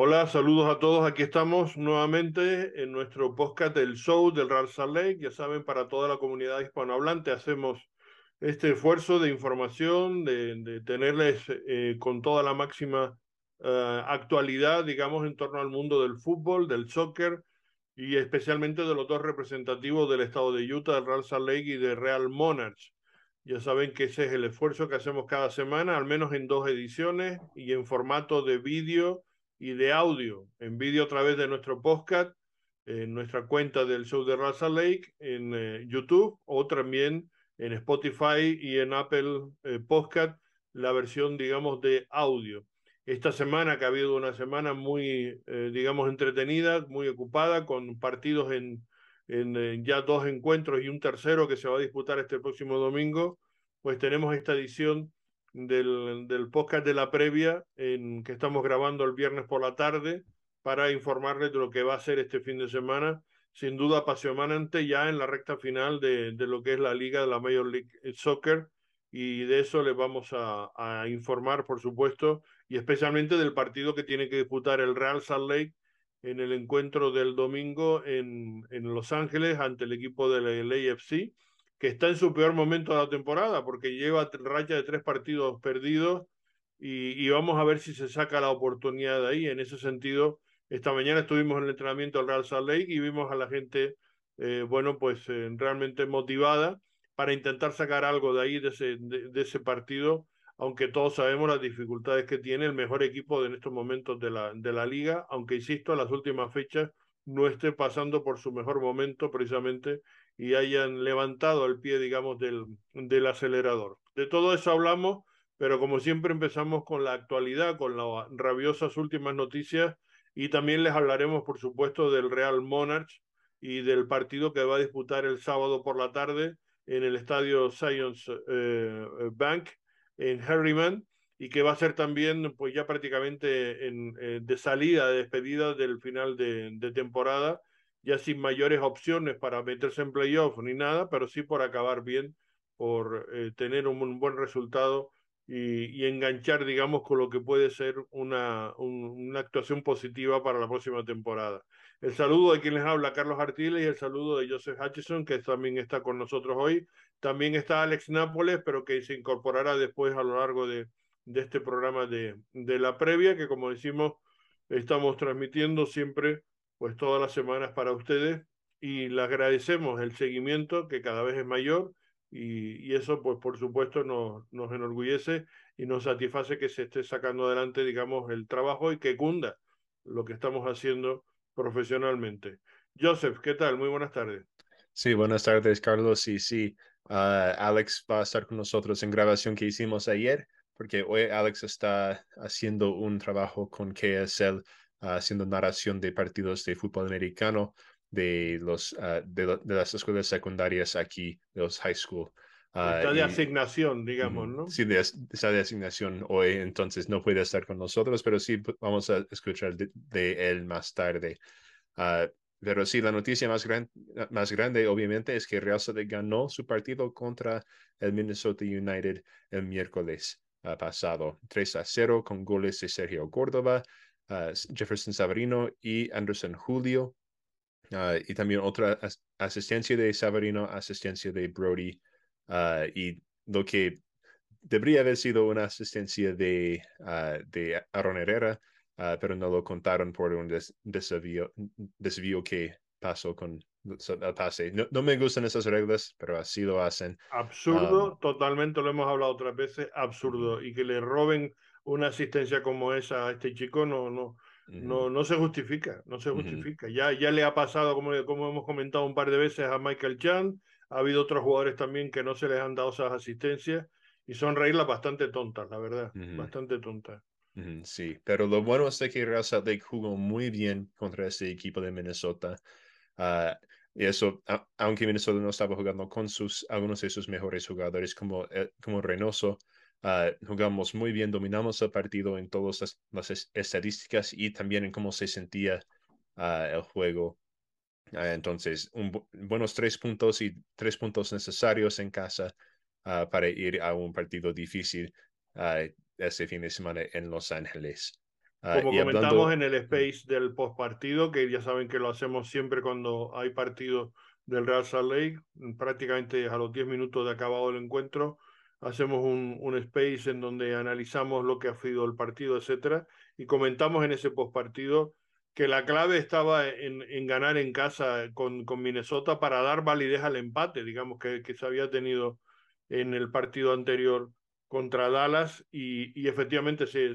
Hola, saludos a todos. Aquí estamos nuevamente en nuestro podcast del show del Real Salt Lake. Ya saben, para toda la comunidad hispanohablante hacemos este esfuerzo de información, de, tenerles eh, con toda la máxima eh, actualidad, digamos, en torno al mundo del fútbol, del soccer y especialmente de los dos representativos del estado de Utah, del Real Salt Lake y de Real Monarchs. Ya saben que ese es el esfuerzo que hacemos cada semana, al menos en dos ediciones y en formato de vídeo y de audio. En vídeo a través de nuestro podcast, en nuestra cuenta del show de Raza Lake, en eh, YouTube o también en Spotify y en Apple eh, Podcast, la versión, digamos, de audio. Esta semana, que ha habido una semana muy, eh, digamos, entretenida, muy ocupada, con partidos en, en ya dos encuentros y un tercero que se va a disputar este próximo domingo, pues tenemos esta edición del, del podcast de la previa en, que estamos grabando el viernes por la tarde para informarles de lo que va a ser este fin de semana. Sin duda apasionante ya en la recta final de, de lo que es la liga de la Major League Soccer y de eso les vamos a, a, informar, por supuesto, y especialmente del partido que tiene que disputar el Real Salt Lake en el encuentro del domingo en, en Los Ángeles ante el equipo del AFC que está en su peor momento de la temporada, porque lleva racha de tres partidos perdidos y, vamos a ver si se saca la oportunidad de ahí. En ese sentido, esta mañana estuvimos en el entrenamiento del Real Salt Lake y vimos a la gente, eh, bueno, pues eh, realmente motivada para intentar sacar algo de ahí, de ese, de, ese partido, aunque todos sabemos las dificultades que tiene el mejor equipo en estos momentos de la, de la liga, aunque insisto, en las últimas fechas no esté pasando por su mejor momento precisamente y hayan levantado el pie, digamos, del, del acelerador. De todo eso hablamos, pero como siempre empezamos con la actualidad, con las rabiosas últimas noticias y también les hablaremos, por supuesto, del Real Monarch y del partido que va a disputar el sábado por la tarde en el estadio Science eh, Bank en Harriman y que va a ser también pues ya prácticamente en, eh, de salida, de despedida del final de temporada ya sin mayores opciones para meterse en playoff ni nada, pero sí por acabar bien, por eh, tener un, buen resultado y, y, enganchar, digamos, con lo que puede ser una, una actuación positiva para la próxima temporada. El saludo de quien les habla, Carlos Artiles, y el saludo de Joseph Hutchison, que también está con nosotros hoy. También está Alex Nápoles, pero que se incorporará después a lo largo de, de este programa de, de la previa, que como decimos, estamos transmitiendo siempre pues todas las semanas para ustedes y le agradecemos el seguimiento que cada vez es mayor y, y eso pues por supuesto nos, nos enorgullece y nos satisface que se esté sacando adelante digamos el trabajo y que cunda lo que estamos haciendo profesionalmente. Joseph, ¿qué tal? Muy buenas tardes. Sí, buenas tardes, Carlos. Y sí, uh, Alex va a estar con nosotros en grabación que hicimos ayer, porque hoy Alex está haciendo un trabajo con KSL haciendo narración de partidos de fútbol americano de, los, uh, de, de, las escuelas secundarias aquí, de los high school. Uh, está de y, asignación, digamos, ¿no? Sí, de, está de asignación hoy, entonces no puede estar con nosotros, pero sí vamos a escuchar de, de él más tarde. Pero sí, la noticia más, gran, más grande, obviamente, es que Real Salt ganó su partido contra el Minnesota United el miércoles pasado, 3 a 0, con goles de Sergio Córdoba, uh, Jefferson Savarino y Anderson Julio. Uh, y también otra as asistencia de Savarino, asistencia de Brody. Uh, y lo que debería haber sido una asistencia de, de Aaron Herrera, pero no lo contaron por un des desvío, desvío que pasó con el pase. No, no, me gustan esas reglas, pero así lo hacen. Absurdo, um, totalmente lo hemos hablado otras veces, absurdo. Y que le roben una asistencia como esa a este chico no, no, no, no se justifica, no se justifica. Uh -huh. ya, ya le ha pasado, como, como hemos comentado un par de veces, a Michael Chan, ha habido otros jugadores también que no se les han dado esas asistencias y son reglas bastante tontas, la verdad, uh -huh. bastante tontas. Sí, pero lo bueno es que Salt Lake jugó muy bien contra ese equipo de Minnesota. Uh, y eso, a, aunque Minnesota no estaba jugando con sus, algunos de sus mejores jugadores como, eh, como Reynoso, Uh, jugamos muy bien, dominamos el partido en todas las, las estadísticas y también en cómo se sentía uh, el juego. Uh, entonces, un, buenos tres puntos y tres puntos necesarios en casa para ir a un partido difícil ese fin de semana en Los Ángeles. Como comentamos en el space del postpartido, que ya saben que lo hacemos siempre cuando hay partido del Real Salt Lake, prácticamente a los 10 minutos de acabado el encuentro, hacemos un, un, space en donde analizamos lo que ha sido el partido, etcétera, y comentamos en ese postpartido que la clave estaba en, en ganar en casa con, con, Minnesota para dar validez al empate, digamos, que, que se había tenido en el partido anterior contra Dallas y, y efectivamente se,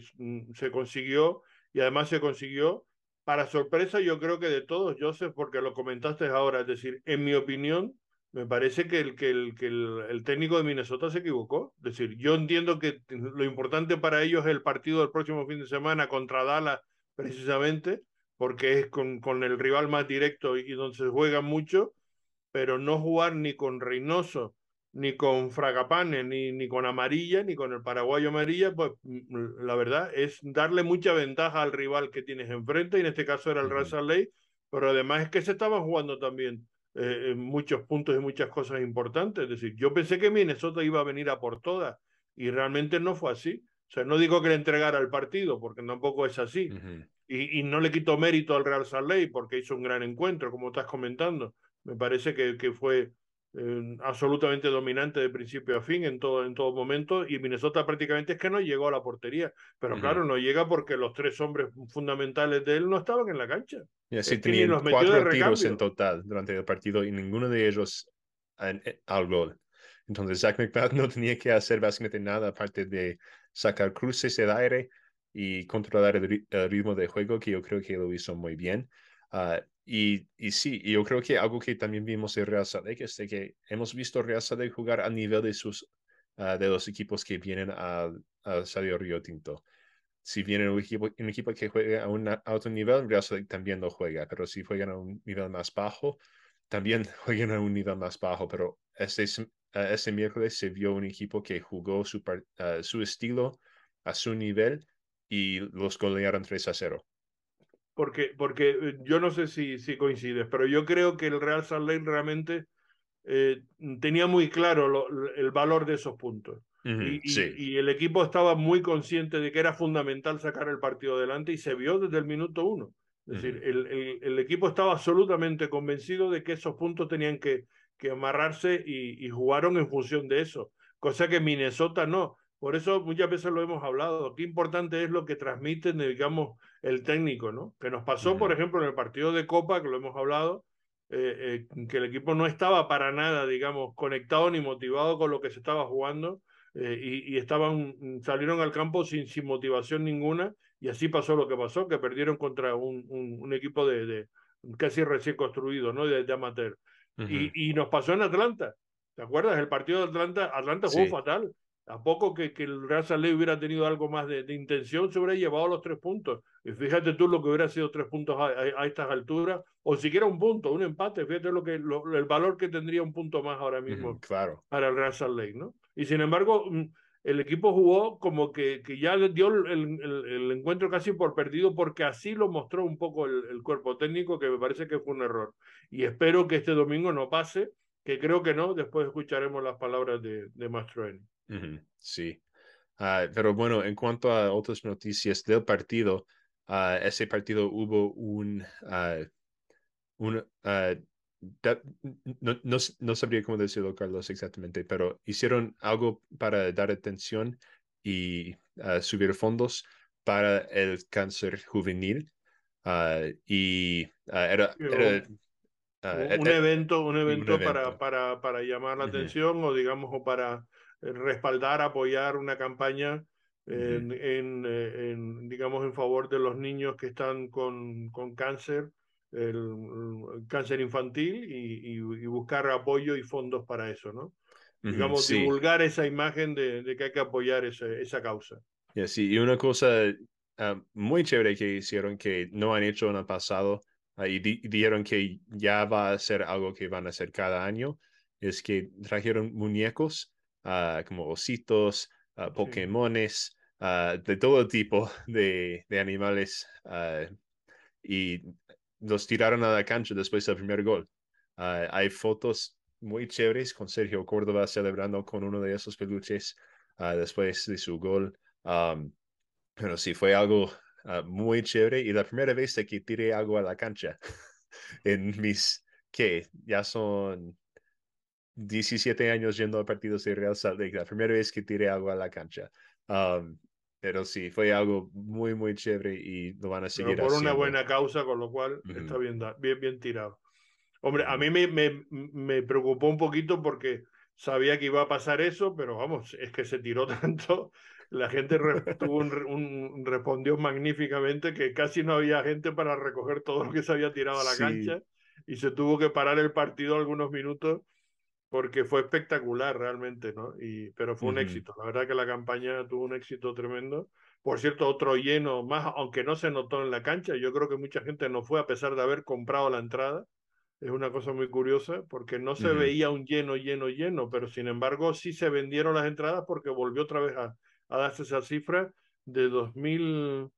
se consiguió y además se consiguió. Para sorpresa yo creo que de todos, Joseph, porque lo comentaste ahora, es decir, en mi opinión, me parece que el, que el, que el, el, técnico de Minnesota se equivocó. Es decir, yo entiendo que lo importante para ellos es el partido del próximo fin de semana contra Dallas, precisamente, porque es con, con el rival más directo y donde se juega mucho, pero no jugar ni con Reynoso, ni con Fragapane, ni, ni con Amarilla, ni con el paraguayo Amarilla, pues mm, la verdad es darle mucha ventaja al rival que tienes enfrente, y en este caso era el Real Ley, pero además es que se estaban jugando también eh, muchos puntos y muchas cosas importantes. Es decir, yo pensé que Minnesota iba a venir a por todas, y realmente no fue así. O sea, no digo que le entregara el partido, porque tampoco es así. y, y, no le quito mérito al Real Salt Lake porque hizo un gran encuentro, como estás comentando. Me parece que, que fue eh, absolutamente dominante de principio a fin en todo, en todo momento y Minnesota prácticamente es que no llegó a la portería, pero claro, no llega porque los tres hombres fundamentales de él no estaban en la cancha. Y así tenían los cuatro tiros en total durante el partido y ninguno de ellos al gol. Entonces Zach McBath no tenía que hacer básicamente nada aparte de sacar cruces del aire y controlar el, ritmo de juego, que yo creo que lo hizo muy bien. Uh, y, y sí, yo creo que algo que también vimos en Real Salt es que hemos visto Real Salt jugar a nivel de, sus, uh, de los equipos que vienen al Estadio Río Tinto. Si viene un equipo, un equipo que juega a un alto nivel, Real Salt también lo juega, pero si juegan a un nivel más bajo, también juegan a un nivel más bajo. Pero este, uh, este miércoles se vio un equipo que jugó su, uh, su estilo a su nivel y los golearon 3 a 0 porque, porque eh, yo no sé si, si coincides, pero yo creo que el Real Salt Lake realmente eh, tenía muy claro lo, el valor de esos puntos. y, y, el equipo estaba muy consciente de que era fundamental sacar el partido adelante y se vio desde el minuto uno. Es decir, el, el, el, equipo estaba absolutamente convencido de que esos puntos tenían que, que amarrarse y, y jugaron en función de eso, cosa que Minnesota no. Por eso muchas veces lo hemos hablado. Qué importante es lo que transmiten, digamos, el técnico, ¿no? Que nos pasó, por ejemplo, en el partido de Copa, que lo hemos hablado, eh, eh, que el equipo no estaba para nada, digamos, conectado ni motivado con lo que se estaba jugando eh, y, y, estaban, salieron al campo sin, sin motivación ninguna y así pasó lo que pasó, que perdieron contra un, un, un equipo de, de, casi recién construido, ¿no? De, de amateur. Uh -huh. y, y, nos pasó en Atlanta. ¿Te acuerdas? El partido de Atlanta, Atlanta jugó sí. fatal. A poco que, que el Real Salt hubiera tenido algo más de, de, intención, se hubiera llevado los tres puntos. Y fíjate tú lo que hubiera sido tres puntos a, a, a estas alturas, o siquiera un punto, un empate. Fíjate lo que, lo, el valor que tendría un punto más ahora mismo mm, claro. para el Real Lake, ¿no? Y sin embargo, mm, el equipo jugó como que, que ya dio el, el, el, encuentro casi por perdido, porque así lo mostró un poco el, el cuerpo técnico, que me parece que fue un error. Y espero que este domingo no pase, que creo que no, después escucharemos las palabras de, de Mastroeni. Uh -huh, sí. Uh, pero bueno, en cuanto a otras noticias del partido, uh, ese partido hubo un, un da, no, no, no, sabría cómo decirlo, Carlos, exactamente, pero hicieron algo para dar atención y subir fondos para el cáncer juvenil. y era, era Uh, un, evento, un evento, un evento para, para, para llamar la uh -huh. atención o digamos o para respaldar, apoyar una campaña en, uh -huh. en, eh, en, digamos, en favor de los niños que están con, con cáncer, el, el cáncer infantil y, y, y, buscar apoyo y fondos para eso, ¿no? Uh -huh, digamos, sí. divulgar esa imagen de, de, que hay que apoyar ese, esa causa. Yeah, sí, y una cosa uh, muy chévere que hicieron que no han hecho en el pasado y di dijeron que ya va a ser algo que van a hacer cada año, es que trajeron muñecos uh, como ositos, uh, Pokémones, sí. uh, de todo tipo de, de animales y los tiraron a la cancha después del primer gol. hay fotos muy chéveres con Sergio Córdoba celebrando con uno de esos peluches después de su gol. Um, pero sí, fue algo ah, muy chévere y la primera vez que tiré agua a la cancha en mis, ¿qué? Ya son 17 años yendo a partidos de Real Salt Lake, la primera vez que tiré agua a la cancha. Um, pero sí, fue algo muy, muy chévere y lo van a seguir Pero por una buena causa, con lo cual está bien, bien, bien tirado. Hombre, a mí me, me, me, preocupó un poquito porque sabía que iba a pasar eso, pero vamos, es que se tiró tanto. La gente tuvo un, respondió magníficamente que casi no había gente para recoger todo lo que se había tirado a la cancha y se tuvo que parar el partido algunos minutos porque fue espectacular realmente, ¿no? Y, pero fue un éxito. La verdad que la campaña tuvo un éxito tremendo. Por cierto, otro lleno más, aunque no se notó en la cancha, yo creo que mucha gente no fue a pesar de haber comprado la entrada. Es una cosa muy curiosa porque no se veía un lleno, lleno, lleno, pero sin embargo sí se vendieron las entradas porque volvió otra vez a, a darse esa cifra de 2000,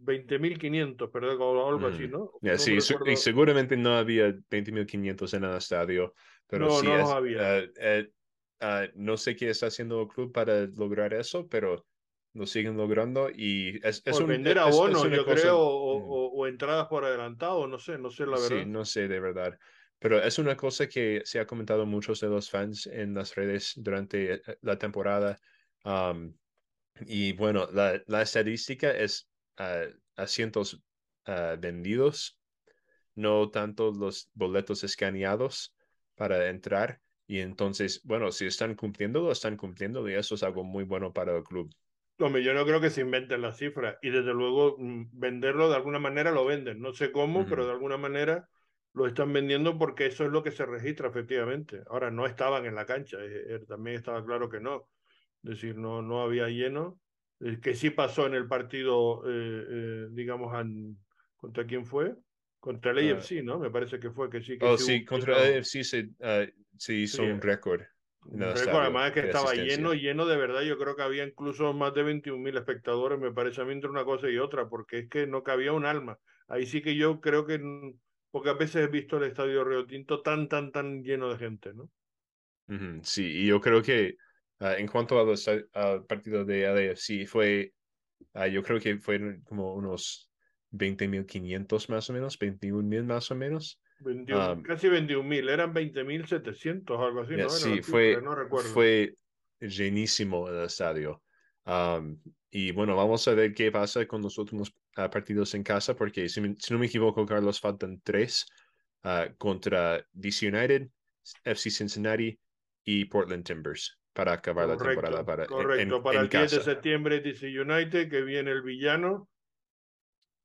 20.500, perdón, algo así, ¿no? sí, y seguramente no había 20.500 en el estadio, pero sí no había. Eh, eh, ah, no sé qué está haciendo el club para lograr eso, pero lo siguen logrando y es, es un, vender abonos, yo creo, o, o, entradas por adelantado, no sé, no sé la verdad. Sí, no sé de verdad. Pero es una cosa que se ha comentado muchos de los fans en las redes durante eh, la temporada. y bueno, la, la estadística es asientos ah, vendidos, no tanto los boletos escaneados para entrar. Y entonces, bueno, si están cumpliendo, lo están cumpliendo y eso es algo muy bueno para el club. Hombre, yo no creo que se inventen las cifras y desde luego mm, venderlo de alguna manera lo venden. No sé cómo, pero de alguna manera lo están vendiendo porque eso es lo que se registra efectivamente. Ahora, no estaban en la cancha, eh, eh, también estaba claro que no. Es decir, no, no había lleno eh, que sí pasó en el partido, eh, eh, digamos, ¿contra quién fue? Contra el AFC, ah. ¿no? Me parece que fue que sí. Que oh, sí, contra el AFC se, uh, se hizo un récord. Un récord, además que estaba lleno, lleno de verdad. Yo creo que había incluso más de 21 mil espectadores, me parece a mí entre una cosa y otra, porque es que no cabía un alma. Ahí sí que yo creo que pocas veces he visto el estadio Río Tinto tan, tan, tan lleno de gente, ¿no? Sí, y yo creo que Ah, en cuanto al partido de LAFC, fue, uh, yo creo que fueron como unos 20.500 más o menos, 21.000 más o menos. casi 21.000, eran 20.700 o algo así, ¿no? Sí, fue, fue llenísimo el estadio. y bueno, vamos a ver qué pasa con los últimos partidos en casa, porque si, no me equivoco, Carlos, faltan tres contra DC United, FC Cincinnati y Portland Timbers para acabar la temporada. Para, correcto, para el 10 de septiembre DC United, que viene el villano.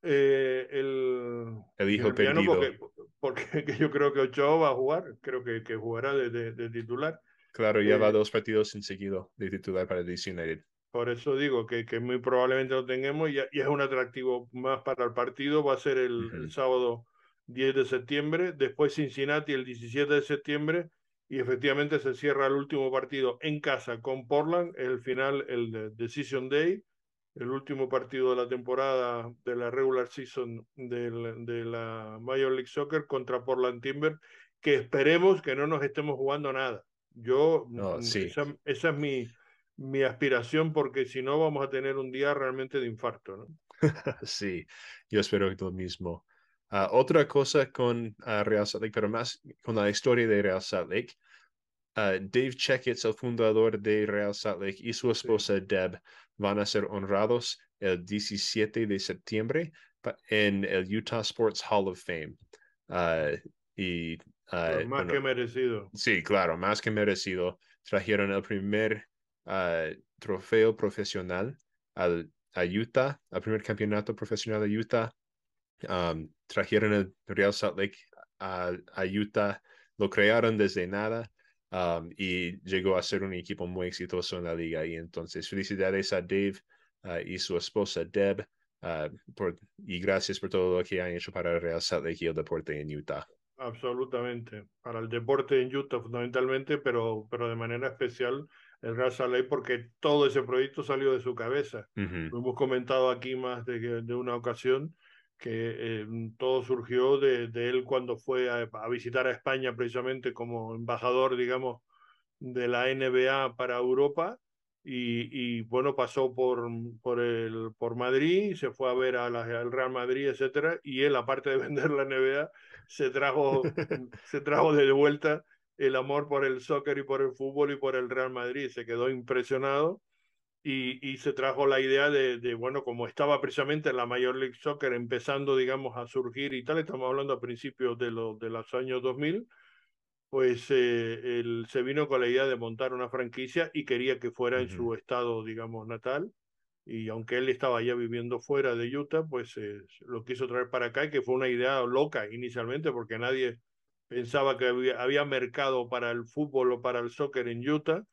Eh, el, el hijo perdido. Porque, porque, yo creo que Ochoa va a jugar, creo que, que jugará de, de, titular. Claro, ya va eh, dos partidos en seguido de titular para DC United. Por eso digo que, que muy probablemente lo tengamos y, y, es un atractivo más para el partido. Va a ser el, el sábado 10 de septiembre, después Cincinnati el 17 de septiembre y efectivamente se cierra el último partido en casa con Portland, el final, el Decision Day, el último partido de la temporada de la regular season de la Major League Soccer contra Portland Timber, que esperemos que no nos estemos jugando nada. Yo, no, mm, sí. esa, esa, es mi, mi aspiración, porque si no vamos a tener un día realmente de infarto. ¿no? sí, yo espero que lo mismo. Ah, otra cosa con uh, Real Salt Lake, pero más con la historia de Real Salt Lake. Uh, Dave Checketts, el fundador de Real Salt Lake, y su esposa Deb van a ser honrados el 17 de septiembre en el Utah Sports Hall of Fame. Uh, y, pues más que merecido. Sí, claro, más que merecido. Trajeron el primer trofeo profesional al, a Utah, el primer campeonato profesional de Utah Um, trajeron el Real Salt Lake a, Utah, lo crearon desde nada um, y llegó a ser un equipo muy exitoso en la liga. Y entonces, felicidades a Dave uh, y su esposa Deb uh, por, y gracias por todo lo que han hecho para el Real Salt Lake y el deporte en Utah. Absolutamente, para el deporte en Utah fundamentalmente, pero, pero de manera especial el Real Salt Lake porque todo ese proyecto salió de su cabeza. Lo hemos comentado aquí más de, de una ocasión que eh, todo surgió de, de, él cuando fue a, visitar a España precisamente como embajador, digamos, de la NBA para Europa y, y, bueno, pasó por, por, el, por Madrid, se fue a ver a la, al Real Madrid, etcétera, y él, aparte de vender la NBA, se trajo, se trajo de vuelta el amor por el soccer y por el fútbol y por el Real Madrid, se quedó impresionado y, y se trajo la idea de, de, bueno, como estaba precisamente en la Major League Soccer empezando, digamos, a surgir y tal, estamos hablando a principios de, lo, de los años 2000, pues eh, él se vino con la idea de montar una franquicia y quería que fuera uh -huh. en su estado, digamos, natal. Y aunque él estaba ya viviendo fuera de Utah, pues eh, lo quiso traer para acá, y que fue una idea loca inicialmente, porque nadie pensaba que había, había mercado para el fútbol o para el soccer en Utah.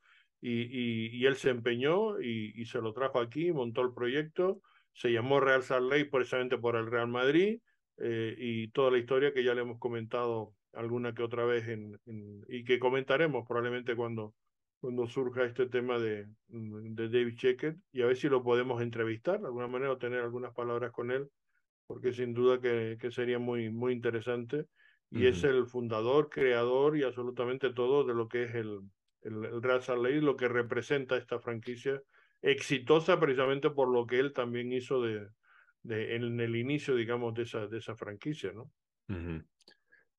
Y, y, y él se empeñó y, y, se lo trajo aquí, montó el proyecto, se llamó Real Salt Lake precisamente por el Real Madrid eh, y toda la historia que ya le hemos comentado alguna que otra vez en, en, y que comentaremos probablemente cuando, cuando surja este tema de, de David Checkett y a ver si lo podemos entrevistar de alguna manera o tener algunas palabras con él, porque sin duda que, que sería muy, muy interesante. Y uh -huh. es el fundador, creador y absolutamente todo de lo que es el, el, el Real lo que representa esta franquicia exitosa precisamente por lo que él también hizo de, en el inicio, digamos, de esa, de esa franquicia, ¿no?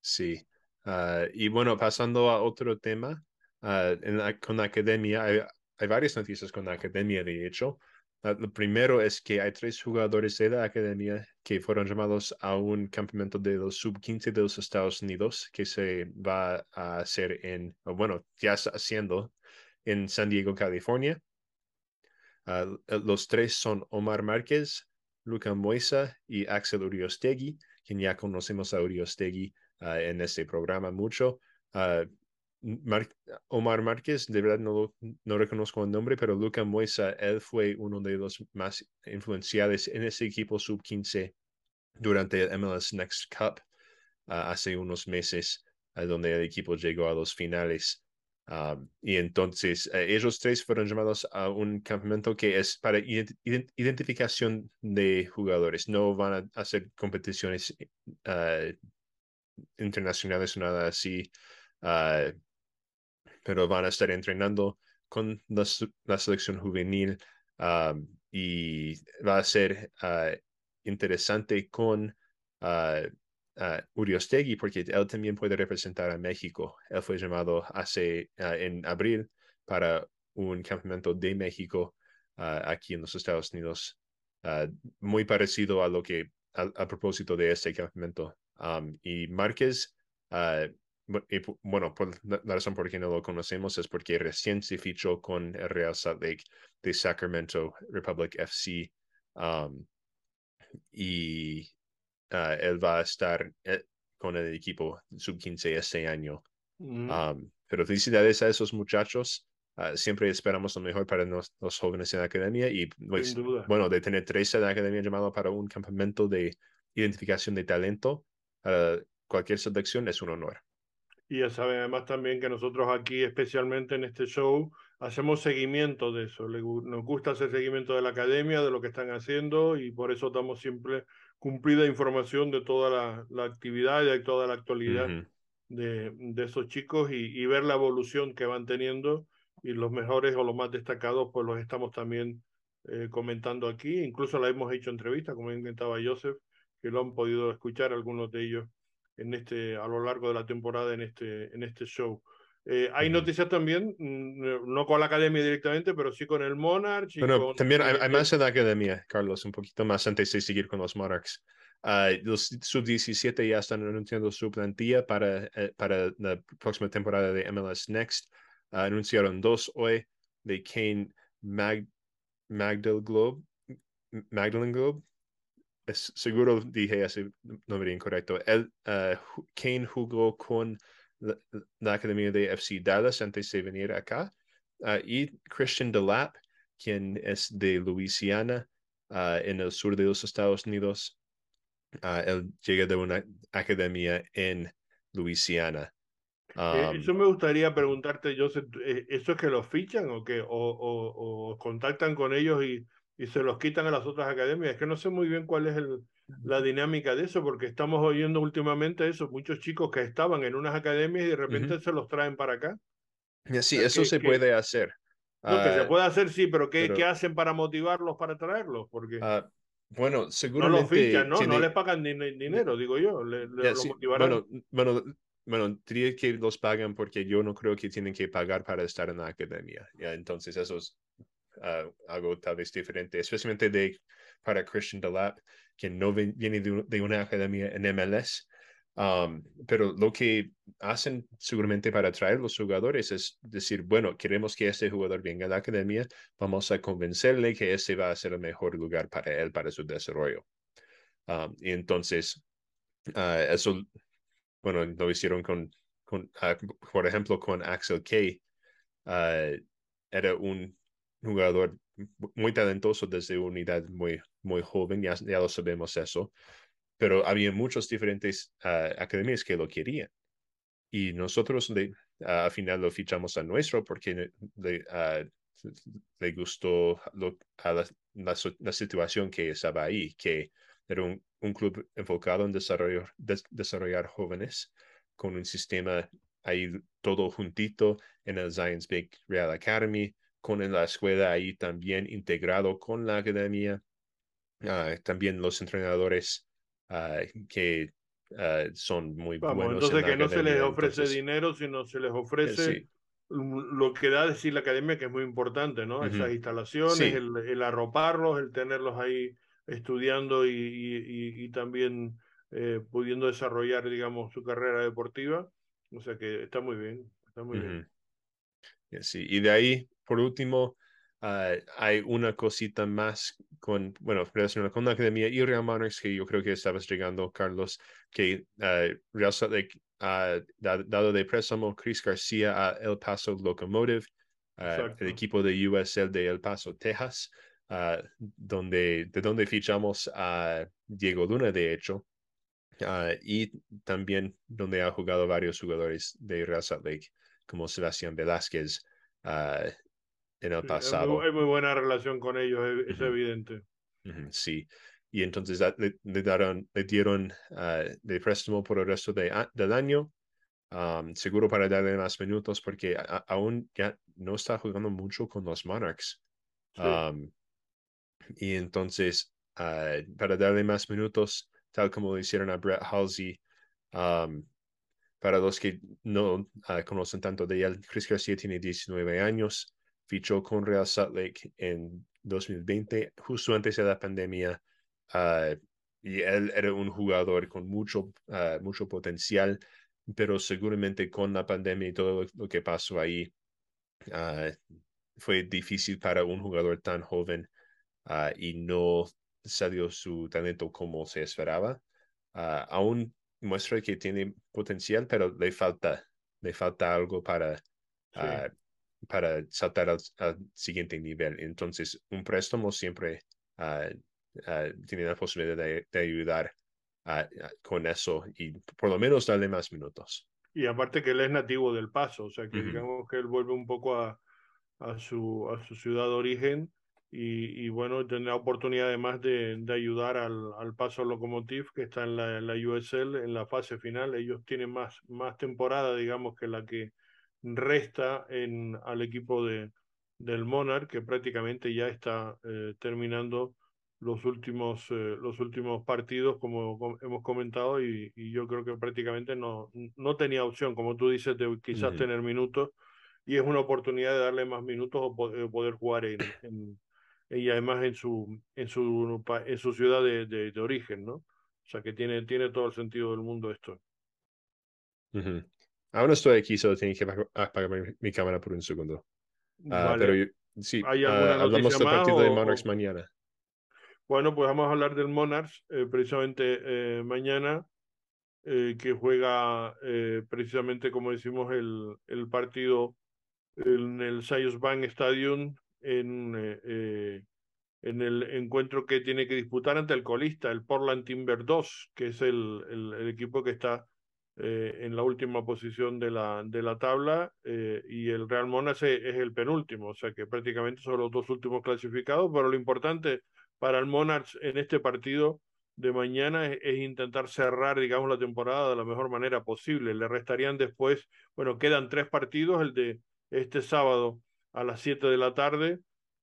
Sí. Uh, y bueno, pasando a otro tema, uh, en con la academia, hay, hay, varias noticias con la academia, de hecho. Uh, lo primero es que hay tres jugadores de la academia que fueron llamados a un campamento de los sub-15 de los Estados Unidos que se va a hacer en, bueno, ya está haciendo en San Diego, California. los tres son Omar Márquez, Luca Moisa y Axel Uriostegui, quien ya conocemos a Uriostegui uh, en este programa mucho. Mar Omar Márquez, de verdad no, no reconozco el nombre, pero Luca Moisa, él fue uno de los más influenciales en ese equipo sub-15 durante el MLS Next Cup uh, hace unos meses, donde el equipo llegó a los finales. Um, y entonces uh, ellos tres fueron llamados a un campamento que es para ident identificación de jugadores. No van a hacer competiciones uh, internacionales o nada así, pero van a estar entrenando con la, la selección juvenil um, y va a ser uh, interesante con uh, Uriostegui porque él también puede representar a México. Él fue llamado hace en abril para un campamento de México aquí en los Estados Unidos, muy parecido a lo que a, a propósito de este campamento Um, y Márquez, uh, y, bueno, por la, la razón por qué no lo conocemos es porque recién se fichó con el Real Salt Lake de Sacramento Republic FC. Um, y uh, él va a estar eh, con el equipo sub-15 este año. Mm. Um, pero felicidades a esos muchachos. Uh, siempre esperamos lo mejor para nos, los jóvenes en la academia y pues, bueno, de tener tres en la academia llamado para un campamento de identificación de talento uh, cualquier selección es un honor. Y ya saben además también que nosotros aquí, especialmente en este show, hacemos seguimiento de eso. Nos gusta hacer seguimiento de la academia, de lo que están haciendo y por eso damos siempre cumplida información de toda la, la actividad y de toda la actualidad uh -huh. de, de, esos chicos y, y, ver la evolución que van teniendo y los mejores o los más destacados pues los estamos también eh, comentando aquí. Incluso la hemos hecho entrevista, como comentaba Joseph, que lo han podido escuchar algunos de ellos en este, a lo largo de la temporada en este, en este show. Eh, hay noticias también, mm, no con la academia directamente, pero sí con el Monarch. Y bueno, con, también hay, hay, más en la academia, Carlos, un poquito más antes de seguir con los Monarchs. Uh, los sub-17 ya están anunciando su plantilla para, eh, para la próxima temporada de MLS Next. Uh, anunciaron dos hoy de Kane Mag Magdal Globe, Magdalene Globe, es, seguro dije ese nombre incorrecto. Él, uh, Kane jugó con la, la, Academia de FC Dallas antes de venir acá. Uh, y Christian Delap, quien es de Louisiana, uh, en el sur de los Estados Unidos. él llega de una academia en Louisiana. Um, Eso me gustaría preguntarte, Joseph, eh, ¿eso es que los fichan o que o, o, o contactan con ellos y y se los quitan a las otras academias. Es que no sé muy bien cuál es el, la dinámica de eso, porque estamos oyendo últimamente eso, muchos chicos que estaban en unas academias y de repente uh -huh. se los traen para acá. Sí, eso que, se que... puede hacer. No, que se puede hacer, sí, pero ¿qué, ¿qué hacen para motivarlos para traerlos? Porque ah, bueno, seguramente. No los fichan, ¿no? No les pagan ni, dinero, digo yo. Le, Bueno, bueno, bueno, diría que los pagan porque yo no creo que tienen que pagar para estar en la academia. ¿ya? Entonces, eso es uh, algo tal vez diferente, especialmente de, para Christian Delap, que no viene de, de, una academia en MLS. Um, pero lo que hacen seguramente para atraer los jugadores es decir, bueno, queremos que este jugador venga a la academia, vamos a convencerle que este va a ser el mejor lugar para él, para su desarrollo. Um, y entonces, uh, eso, bueno, lo hicieron con, con uh, por ejemplo, con Axel Kay. Uh, era un jugador muy talentoso desde una edad muy, muy joven, ya, ya lo sabemos eso pero había muchos diferentes uh, academias que lo querían. Y nosotros de, uh, al final lo fichamos a nuestro porque le, uh, le gustó la, la, situación que estaba ahí, que era un, un club enfocado en desarrollo, des, desarrollar jóvenes con un sistema ahí todo juntito en el Zions Big Real Academy, con la escuela ahí también integrado con la academia. también los entrenadores Ah, que ah, son muy buenos. Entonces, que no se les ofrece dinero, sino se les ofrece lo que da decir la academia, que es muy importante, ¿no? Esas instalaciones, el, arroparlos, el tenerlos ahí estudiando y, y, también eh, pudiendo desarrollar, digamos, su carrera deportiva. O sea que está muy bien, está muy bien. Sí, y de ahí, por último, Ah, hay una cosita más con, bueno, relacionada con la academia y Real Monarchs que yo creo que estabas llegando, Carlos, que uh, Real Salt Lake ha dado de préstamo Chris García a El Paso Locomotive, uh, el equipo de USL de El Paso, Texas, donde, de donde fichamos a Diego Luna, de hecho, y también donde ha jugado varios jugadores de Real Salt Lake, como Sebastián Velázquez, en el pasado. Hay muy, buena relación con ellos, es, evidente. sí, y entonces le, le, le dieron uh, de préstamo por el resto de, del año, um, seguro para darle más minutos porque aún ya no está jugando mucho con los Monarchs. Um, y entonces, uh, para darle más minutos, tal como lo hicieron a Brett Halsey, um, para los que no uh, conocen tanto de él, Chris Garcia tiene 19 años fichó con Real Salt Lake en 2020, justo antes de la pandemia. Ah, y él era un jugador con mucho, ah, mucho potencial, pero seguramente con la pandemia y todo lo, que pasó ahí, ah, fue difícil para un jugador tan joven y no salió su talento como se esperaba. aún muestra que tiene potencial, pero le falta, le falta algo para para saltar al, siguiente nivel. Entonces, un préstamo siempre uh, tiene la posibilidad de, ayudar con eso y por lo menos darle más minutos. Y aparte que él es nativo del Paso, o sea que digamos que él vuelve un poco a, a, su, a su ciudad de origen y, y bueno, tendrá oportunidad además de, de ayudar al, al, Paso Locomotive que está en la, en la, USL en la fase final. Ellos tienen más, más temporada, digamos, que la que resta en, al equipo de, del Monarch, que prácticamente ya está eh, terminando los últimos, eh, los últimos partidos, como hemos comentado, y, y, yo creo que prácticamente no, no tenía opción, como tú dices, de quizás tener minutos, y es una oportunidad de darle más minutos o poder, jugar en, en, y además en su, en su, en su ciudad de, de, origen, ¿no? O sea que tiene, tiene todo el sentido del mundo esto. Aún estoy aquí, solo tengo que apagar mi, cámara por un segundo. Ah, pero sí, uh, hablamos del partido de Monarchs mañana. Bueno, pues vamos a hablar del Monarchs eh, precisamente eh, mañana, eh, que juega precisamente, como decimos, el, el partido en el Sayos Bank Stadium en, en el encuentro que tiene que disputar ante el colista, el Portland Timber 2, que es el, el, equipo que está eh, en la última posición de la, de la tabla eh, y el Real Monas es, el penúltimo, o sea que prácticamente son los dos últimos clasificados, pero lo importante para el Monarchs en este partido de mañana es, intentar cerrar, digamos, la temporada de la mejor manera posible. Le restarían después, bueno, quedan tres partidos, el de este sábado a las 7 de la tarde,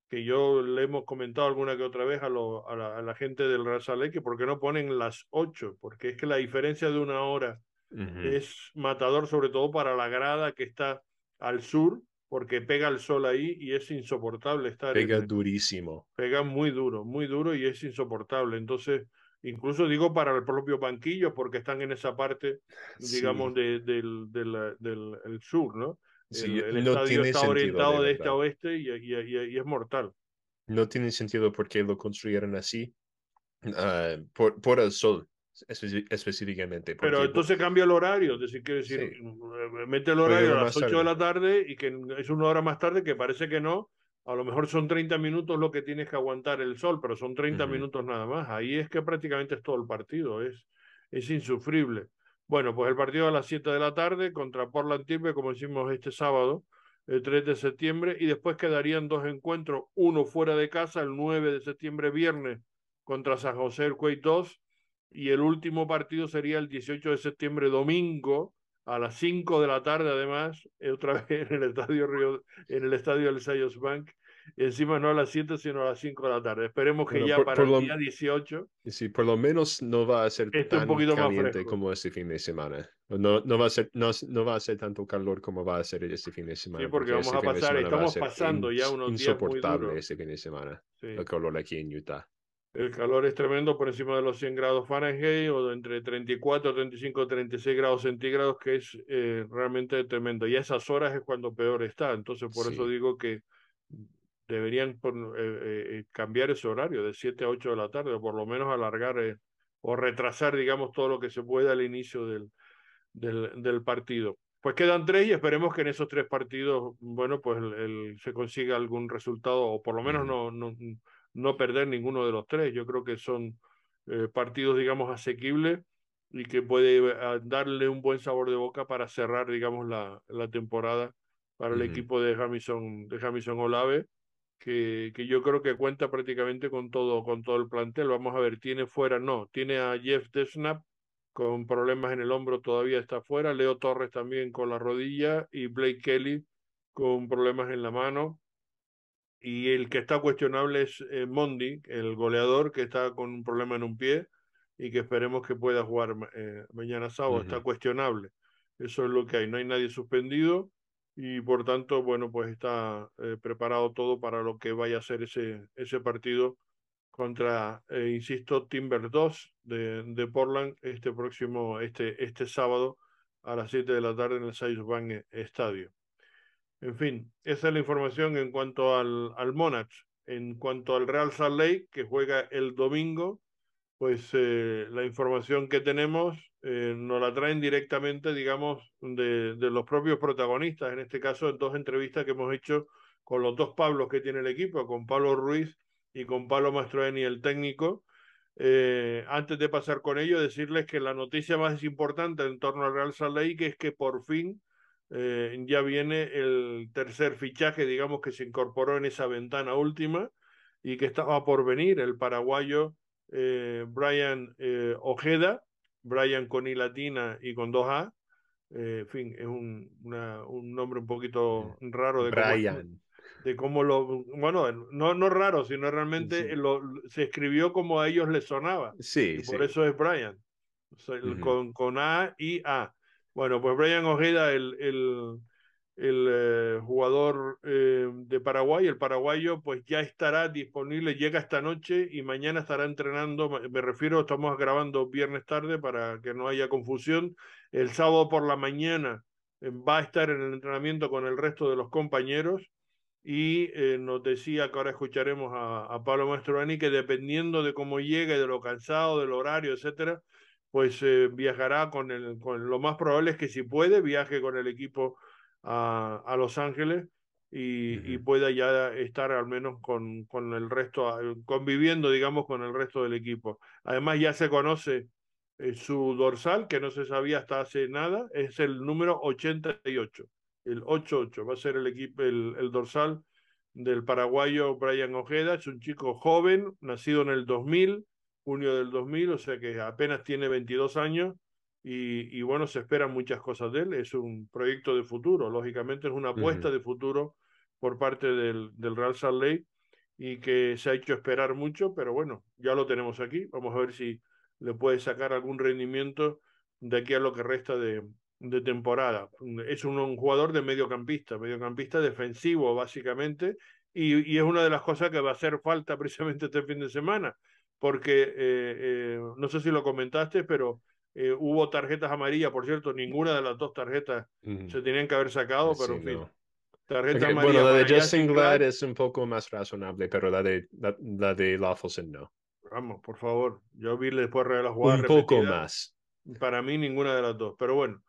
que yo le hemos comentado alguna que otra vez a, lo, a, la, a la, gente del Real Salé que por qué no ponen las 8, porque es que la diferencia de una hora uh -huh. es matador, sobre todo para la grada que está al sur, porque pega el sol ahí y es insoportable estar. Pega en, durísimo. Pega muy duro, muy duro y es insoportable. Entonces, incluso digo para el propio banquillo, porque están en esa parte, digamos, sí. de, del, del, del, del, sur, ¿no? Sí, el, el no estadio tiene está orientado de de, este a oeste y, y, y, y, es mortal. No tiene sentido por qué lo construyeron así. uh, por, por el sol, espe específicamente. Porque, Pero entonces cambia el horario, es decir, quiere decir, Sí. mete el horario a las más 8 de la tarde y que es una hora más tarde que parece que no. A lo mejor son 30 minutos lo que tienes que aguantar el sol, pero son 30 Ujú. minutos nada más. Ahí es que prácticamente es todo el partido, es, es insufrible. Bueno, pues el partido a las 7 de la tarde contra Portland Timbers, como decimos este sábado, el 3 de septiembre, y después quedarían dos encuentros, uno fuera de casa, el 9 de septiembre, viernes, contra San José el Cuey 2, y el último partido sería el 18 de septiembre, domingo, a las 5 de la tarde, además, eh, otra vez en el estadio Río, en el estadio del Sayos Bank, encima no a las 7, sino a las 5 de la tarde. Esperemos que Bueno, ya por- para por el lo- día 18 Y sí, por lo menos no va a ser esté un tan poquito más caliente fresco. como este fin de semana. No, no, va a ser, no, no va a ser tanto calor como va a ser este fin de semana. Sí, porque vamos este a pasar, a estamos ser pasando ya ins- unos días muy insoportable este fin de semana. Sí. El calor aquí en Utah. El calor es tremendo por encima de los 100 grados Fahrenheit o entre 34, 35, 36 grados centígrados, que es eh, realmente tremendo. Y a esas horas es cuando peor está. Entonces, por eso Sí. digo que deberían eh, eh, cambiar ese horario de 7 a 8 de la tarde, o por lo menos alargar eh, o retrasar, digamos, todo lo que se pueda al inicio del, del, del partido. Pues quedan tres y esperemos que en esos tres partidos, bueno, pues el, el- se consiga algún resultado o por lo menos no, no, no perder ninguno de los tres. Yo creo que son eh, partidos, digamos, asequibles y que puede eh, darle un buen sabor de boca para cerrar, digamos, la, la temporada para el equipo de Jamison, de Jamison Olave, que, que yo creo que cuenta prácticamente con todo, con todo el plantel. Vamos a ver, tiene fuera, no, tiene a Jeff Desnap con problemas en el hombro, todavía está fuera, Leo Torres también con la rodilla y Blake Kelly con problemas en la mano. Y el que está cuestionable es eh, Mondi, el goleador, que está con un problema en un pie y que esperemos que pueda jugar eh, mañana sábado. Está cuestionable. Eso es lo que hay. No hay nadie suspendido y por tanto, bueno, pues está eh, preparado todo para lo que vaya a ser ese, ese partido contra, eh, insisto, Timber 2 de, de Portland este próximo, este, este sábado a las 7 de la tarde en el Science Bank Estadio. En fin, esa es la información en cuanto al, al Monarch. En cuanto al Real Salt Lake, que juega el domingo, pues eh, la información que tenemos eh, nos la traen directamente, digamos, de, los propios protagonistas. En este caso, en dos entrevistas que hemos hecho con los dos Pablos que tiene el equipo, con Pablo Ruiz y con Pablo Mastroeni, el técnico. Eh, antes de pasar con ello, decirles que la noticia más importante en torno al Real Salt Lake es que por fin eh, ya viene el tercer fichaje, digamos, que se incorporó en esa ventana última y que estaba por venir, el paraguayo Brian Ojeda, Brian con I latina y con dos A. Eh, en fin, es un, una, un, nombre un poquito raro de Brian. Cómo, de cómo lo. Bueno, no, no raro, sino realmente Sí. lo, se escribió como a ellos les sonaba. Sí, y por sí. eso es Brian, o sea, Ujú. con, con A y A. Bueno, pues Brian Ojeda, el, el, el eh, jugador eh, de Paraguay, el paraguayo, pues ya estará disponible, llega esta noche y mañana estará entrenando, me refiero, estamos grabando viernes tarde para que no haya confusión, el sábado por la mañana eh, va a estar en el entrenamiento con el resto de los compañeros y nos decía que ahora escucharemos a, a Pablo Mastroani que dependiendo de cómo llegue, de lo cansado, del horario, etcétera, pues viajará con el, con lo más probable es que si puede, viaje con el equipo a, a Los Ángeles y, uh -huh. y, pueda ya estar al menos con, con el resto, conviviendo, digamos, con el resto del equipo. Además, ya se conoce eh, su dorsal, que no se sabía hasta hace nada, es el número 88, el 88, va a ser el equipo, el, el dorsal del paraguayo Brian Ojeda, es un chico joven, nacido en el 2000, junio del 2000, o sea que apenas tiene 22 años y, y, bueno, se esperan muchas cosas de él. Es un proyecto de futuro, lógicamente es una apuesta uh -huh. de futuro por parte del, del Real Salt Lake y que se ha hecho esperar mucho, pero bueno, ya lo tenemos aquí. Vamos a ver si le puede sacar algún rendimiento de aquí a lo que resta de, de temporada. Es un, jugador de mediocampista, mediocampista defensivo básicamente, y, y, es una de las cosas que va a hacer falta precisamente este fin de semana, porque eh, eh, no sé si lo comentaste, pero eh, hubo tarjetas amarillas, por cierto, ninguna de las dos tarjetas se tenían que haber sacado, pero en fin. Tarjeta amarilla bueno, la de Justin Glad es un poco más razonable, pero la de la, la de Lawfulson no. Vamos, por favor. Yo vi después de la jugada. Un poco más. Para mí, ninguna de las dos. Pero bueno,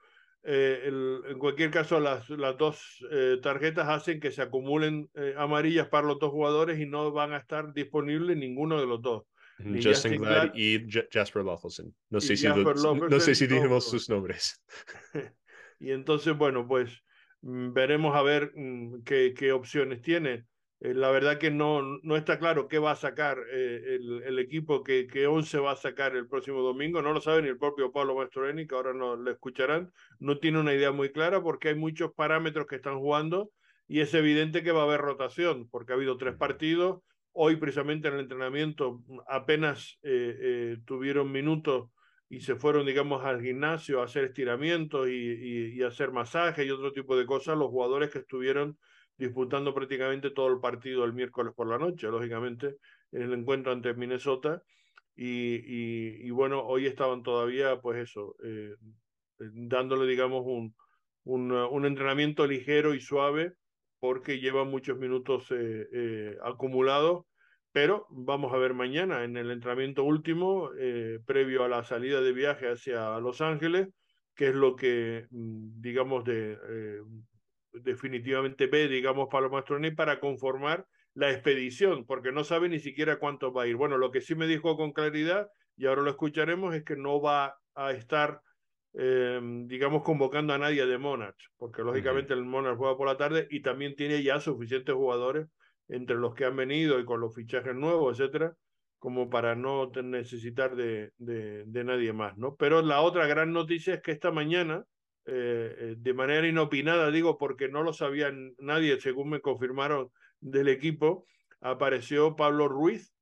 eh, el, en cualquier caso, las, las dos eh, tarjetas hacen que se acumulen eh, amarillas para los dos jugadores y no van a estar disponibles ninguno de los dos. Ni Justin Glad, y Jasper Lawson. No sé, si no sé si dijimos sus nombres. y entonces, bueno, pues mm, veremos a ver mm, qué, qué opciones tiene. Eh, la verdad que no, no está claro qué va a sacar eh, el, el, equipo, qué, qué 11 va a sacar el próximo domingo. No lo sabe ni el propio Pablo Mastroeni, que ahora no le escucharán. No tiene una idea muy clara porque hay muchos parámetros que están jugando y es evidente que va a haber rotación porque ha habido tres partidos. Hoy precisamente en el entrenamiento apenas eh, tuvieron minutos y se fueron, digamos, al gimnasio a hacer estiramientos y, y, hacer masajes y otro tipo de cosas los jugadores que estuvieron disputando prácticamente todo el partido el miércoles por la noche, lógicamente, en el encuentro ante Minnesota. Y, y, y bueno, hoy estaban todavía, pues eso, eh, dándole, digamos, un, un, entrenamiento ligero y suave, porque llevan muchos minutos eh, eh, acumulados. Pero vamos a ver mañana en el entrenamiento último, eh, previo a la salida de viaje hacia Los Ángeles, qué es lo que, mm, digamos, de eh, definitivamente ve, digamos, Mastroni para conformar la expedición, porque no sabe ni siquiera cuánto va a ir. Bueno, lo que sí me dijo con claridad, y ahora lo escucharemos, es que no va a estar, eh, digamos, convocando a nadie de Monarch, porque lógicamente uh -huh. el Monarch juega por la tarde y también tiene ya suficientes jugadores entre los que han venido y con los fichajes nuevos, etcétera, como para no necesitar de, de, de nadie más, ¿no? Pero la otra gran noticia es que esta mañana, eh, de manera inopinada, digo, porque no lo sabía nadie, según me confirmaron del equipo, apareció Pablo Ruiz,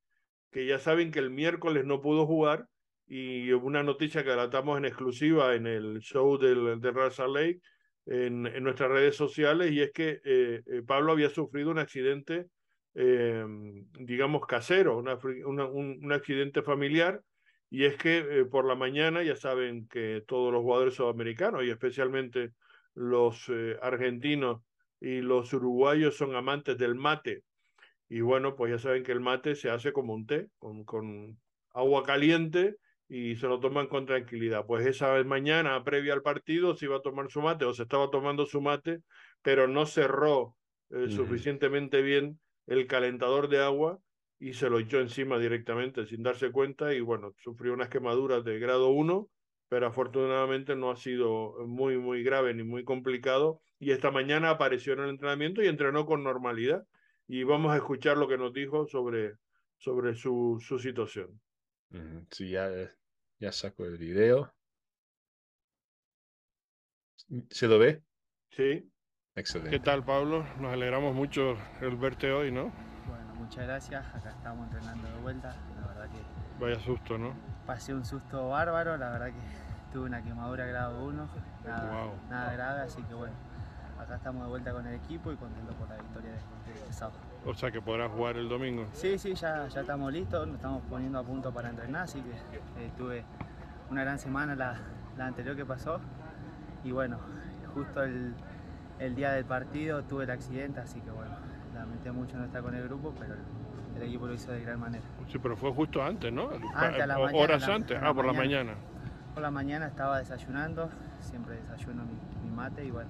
que ya saben que el miércoles no pudo jugar, y una noticia que tratamos en exclusiva en el show del, de Raza Lake, en, en, nuestras redes sociales, y es que eh, eh, Pablo había sufrido un accidente, eh, digamos, casero, una, una, un, un accidente familiar, y es que eh, por la mañana ya saben que todos los jugadores sudamericanos y especialmente los eh, argentinos y los uruguayos son amantes del mate. Y bueno, pues ya saben que el mate se hace como un té, con, con agua caliente y se lo toman con tranquilidad. Pues esa vez mañana, previa al partido, se iba a tomar su mate o se estaba tomando su mate, pero no cerró eh, uh -huh. suficientemente bien el calentador de agua y se lo echó encima directamente sin darse cuenta y bueno, sufrió unas quemaduras de grado 1, pero afortunadamente no ha sido muy, muy grave ni muy complicado y esta mañana apareció en el entrenamiento y entrenó con normalidad y vamos a escuchar lo que nos dijo sobre, sobre su, su situación. Sí, ya, ya saco el video. ¿Se lo ve? Sí. Excelente. ¿Qué tal, Pablo? Nos alegramos mucho el verte hoy, ¿no? muchas gracias. Acá estamos entrenando de vuelta. La verdad que. Vaya susto, ¿no? Pasé un susto bárbaro. La verdad que tuve una quemadura grado 1. Nada, wow. nada grave, así que bueno. Acá estamos de vuelta con el equipo y contento por la victoria de, de sábado. O sea que podrás jugar el domingo. Sí, sí, ya, ya estamos listos. Nos estamos poniendo a punto para entrenar. Así que eh, tuve una gran semana la, la anterior que pasó. Y bueno, justo el, el día del partido tuve el accidente, así que bueno, lamenté mucho no estar con el grupo, pero el, equipo lo hizo de gran manera. Sí, pero fue justo antes, ¿no? Antes, a la Horas mañana, antes, la, ah, por la mañana. Por la mañana estaba desayunando, siempre desayuno mi, mi mate y bueno,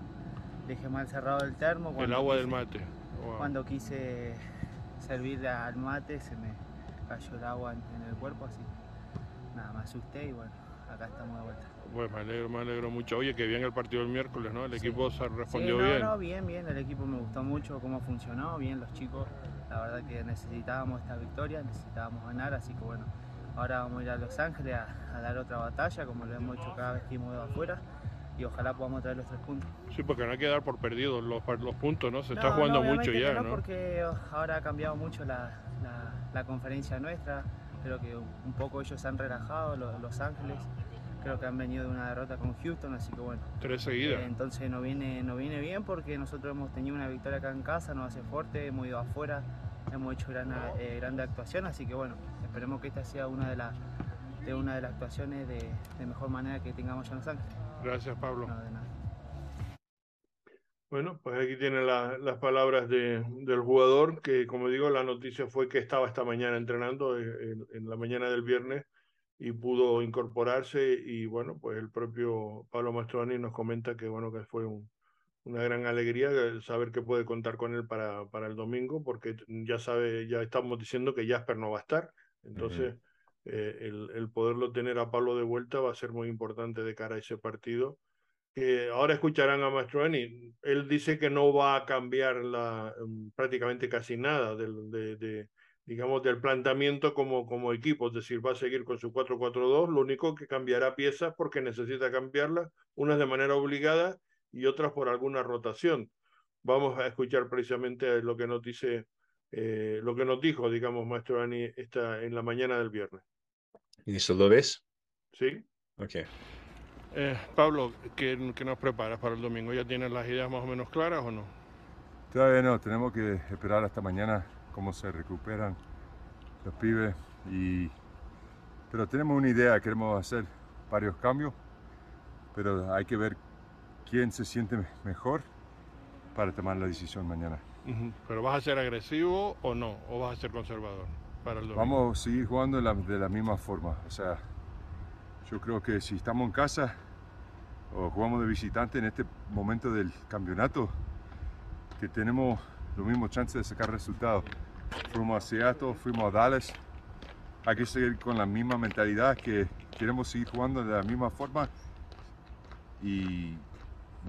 dejé mal cerrado el termo. El agua quise, del mate. Wow. Cuando quise servir al mate se me cayó el agua en, en el cuerpo, así nada, me asusté y bueno, acá estamos de vuelta. Pues me alegro, me alegro mucho. Oye, que bien el partido del miércoles, ¿no? El sí. equipo se respondió sí, no, bien. No, bien, bien. El equipo me gustó mucho cómo funcionó, bien los chicos. La verdad que necesitábamos esta victoria, necesitábamos ganar, así que bueno, ahora vamos a ir a Los Ángeles a, a dar otra batalla, como lo hemos hecho cada vez que hemos ido afuera. Y ojalá podamos traer los tres puntos. Sí, porque no hay que dar por perdidos los, los puntos, ¿no? Se está jugando mucho ya, ¿no? porque ahora ha cambiado mucho la, la, conferencia nuestra, creo que un poco ellos se han relajado, los, los, Ángeles, creo que han venido de una derrota con Houston, así que bueno. Tres seguidas. Eh, entonces no viene, no viene bien porque nosotros hemos tenido una victoria acá en casa, nos hace fuerte, hemos ido afuera, hemos hecho gran, eh, grande actuación, así que bueno, esperemos que esta sea una de las de una de las actuaciones de, de mejor manera que tengamos ya en Los Ángeles. Gracias, Pablo. Bueno, pues aquí tiene las palabras de, del jugador, que como digo, la noticia fue que estaba esta mañana entrenando eh, en, la mañana del viernes y pudo incorporarse y bueno, pues el propio Pablo Mastroani nos comenta que bueno, que fue una gran alegría saber que puede contar con él para, para el domingo, porque ya sabe, ya estamos diciendo que Jasper no va a estar, entonces... Eh, el, poderlo tener a Pablo de vuelta va a ser muy importante de cara a ese partido. que ahora escucharán a Mastroeni. Él dice que no va a cambiar la, mm, prácticamente casi nada del, de, de, digamos, del planteamiento como, como equipo, es decir, va a seguir con su 4-4-2, lo único que cambiará piezas porque necesita cambiarlas, unas de manera obligada y otras por alguna rotación. Vamos a escuchar precisamente lo que nos dice, eh, lo que nos dijo, digamos, Mastroeni esta, en la mañana del viernes. ¿Y eso lo ves? Sí. Ok. Eh, Pablo, ¿qué, nos preparas para el domingo? ¿Ya tienes las ideas más o menos claras o no? Todavía no, tenemos que esperar hasta mañana cómo se recuperan los pibes. Y... Pero tenemos una idea, queremos hacer varios cambios, pero hay que ver quién se siente mejor para tomar la decisión mañana. ¿Pero vas a ser agresivo o no? ¿O vas a ser conservador? Vamos a seguir jugando de la, misma forma. O sea, yo creo que si estamos en casa o jugamos de visitante en este momento del campeonato, que tenemos los mismos chances de sacar resultados. Fuimos a Seattle, fuimos a Dallas. Hay que seguir con la misma mentalidad que queremos seguir jugando de la misma forma y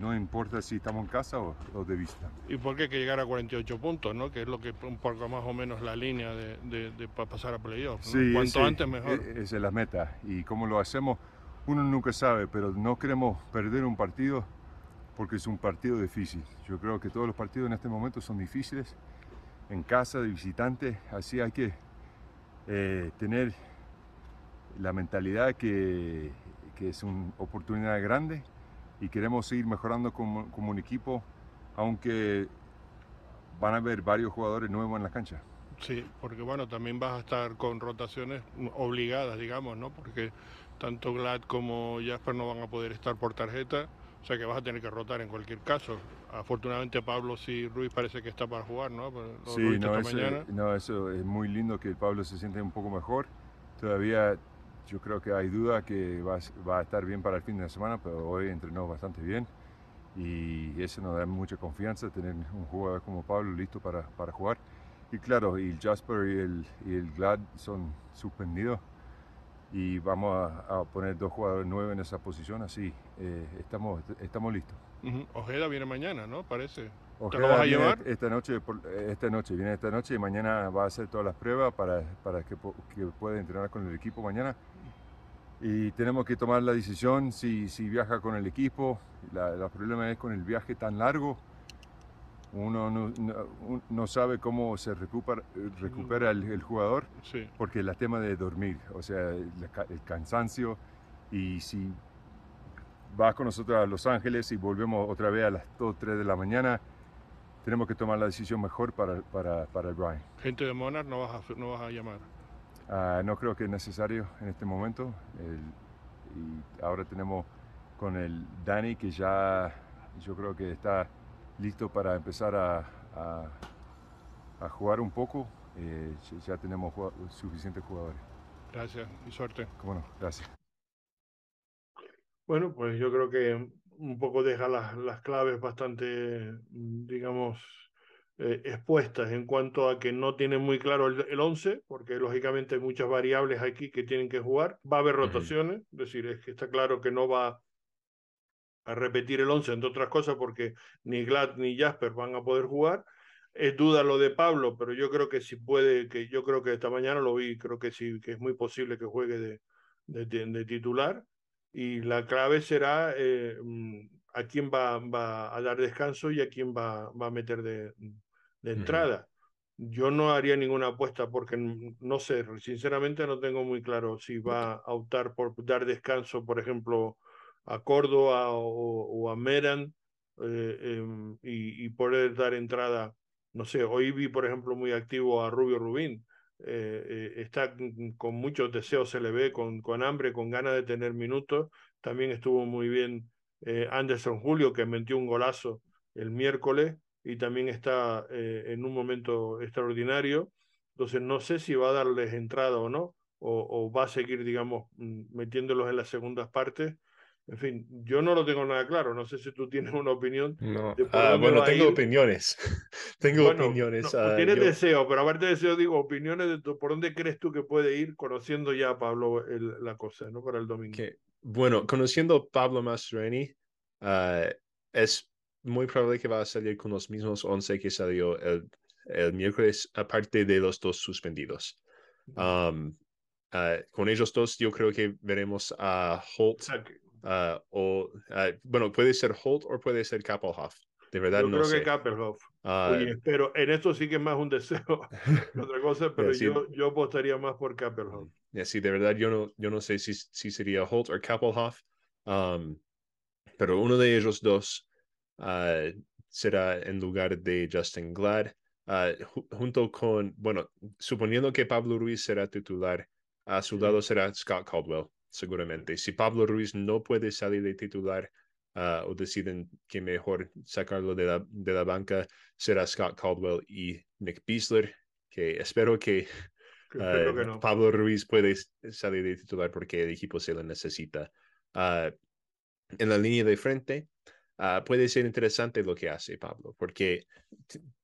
no importa si estamos en casa o, de vista. ¿Y por qué hay que llegar a 48 puntos, no? que es lo que un poco más o menos la línea de, pasar a playoff? Sí, Cuanto antes mejor. E, esa es la meta y cómo lo hacemos uno nunca sabe, pero no queremos perder un partido porque es un partido difícil. Yo creo que todos los partidos en este momento son difíciles, en casa, de visitante, así hay que eh, tener la mentalidad que, que es una oportunidad grande y queremos seguir mejorando como, como un equipo, aunque van a haber varios jugadores nuevos en la cancha. Sí, porque bueno, también vas a estar con rotaciones obligadas, digamos, ¿no? Porque tanto Glad como Jasper no van a poder estar por tarjeta, o sea que vas a tener que rotar en cualquier caso. Afortunadamente Pablo sí, Ruiz parece que está para jugar, ¿no? sí, no, eso, no, eso es muy lindo que Pablo se siente un poco mejor. Todavía yo creo que hay duda que va, va, a estar bien para el fin de semana, pero hoy entrenó bastante bien y eso nos da mucha confianza tener un jugador como Pablo listo para, para jugar. Y claro, y el Jasper y el, y el Glad son suspendidos y vamos a, poner dos jugadores nuevos en esa posición, así eh, estamos, estamos listos. Ojeda viene mañana, ¿no? Parece. ¿Te lo vas a llevar? Esta noche, esta noche, viene esta noche y mañana va a hacer todas las pruebas para, para que, que pueda entrenar con el equipo mañana y tenemos que tomar la decisión si, si viaja con el equipo. La, problema es con el viaje tan largo, uno no, no, sabe cómo se recupera, recupera el, jugador, porque es el tema de dormir, o sea, el, cansancio, y si va con nosotros a Los Ángeles y volvemos otra vez a las 2, 3 de la mañana, tenemos que tomar la decisión mejor para, para, para el Brian. Gente de Monarch no vas a, no vas a llamar. Ah, no creo que es necesario en este momento. y ahora tenemos con el Dani que ya yo creo que está listo para empezar a, a, jugar un poco. Eh, ya tenemos suficientes jugadores. Gracias y suerte. Cómo no, gracias. Bueno, pues yo creo que un poco deja las, las claves bastante, digamos, eh, expuestas en cuanto a que no tienen muy claro el, 11, porque lógicamente hay muchas variables aquí que tienen que jugar. Va a haber rotaciones, es decir, es que está claro que no va a repetir el 11, entre otras cosas, porque ni Glad ni Jasper van a poder jugar. Es duda lo de Pablo, pero yo creo que si puede, que yo creo que esta mañana lo vi, creo que sí, que es muy posible que juegue de, de, de titular. y la clave será eh, mm, a quién va, va, a dar descanso y a quién va, va a meter de, de entrada. Yo no haría ninguna apuesta porque no sé, sinceramente no tengo muy claro si va a optar por dar descanso, por ejemplo, a Córdoba o, a Meran eh, em, y, y, poder dar entrada. No sé, hoy vi, por ejemplo, muy activo a Rubio Rubín. Eh, eh, está con muchos deseos, se le ve con, con hambre, con ganas de tener minutos. También estuvo muy bien Anderson Julio, que metió un golazo el miércoles y también está eh, en un momento extraordinario. Entonces no sé si va a darles entrada o no, o, va a seguir, digamos, mm, metiéndolos en las segundas partes. En fin, yo no lo tengo nada claro. No sé si tú tienes una opinión. No. Ah, bueno, tengo opiniones. tengo opiniones. No, uh, tienes deseo, pero aparte de deseo, digo, opiniones de por dónde crees tú que puede ir conociendo ya a Pablo la cosa, ¿no? Para el domingo. Bueno, conociendo a Pablo Mastroeni, uh, es muy probable que va a salir con los mismos 11 que salió el, el miércoles, aparte de los dos suspendidos. Um, uh, con ellos dos, yo creo que veremos a Holt. Uh, o, uh, bueno, puede ser Holt o puede ser Kappelhoff. De verdad, yo no creo sé. que Kappelhoff. Oye, pero en esto sí que es más un deseo otra cosa, pero yo, yo apostaría más por Kappelhoff. Sí, de verdad, yo no, yo no sé si, si sería Holt o Kappelhoff. Um, pero uno de ellos dos uh, será en lugar de Justin Glad, uh, junto con, bueno, suponiendo que Pablo Ruiz será titular, a su lado será Scott Caldwell, seguramente. Si Pablo Ruiz no puede salir de titular uh, o deciden que mejor sacarlo de la, de la banca, será Scott Caldwell y Nick Beasler, que espero que Uh, Pablo Ruiz puede salir de titular porque el equipo se lo necesita. Uh, en la línea de frente, Ah, puede ser interesante lo que hace Pablo, porque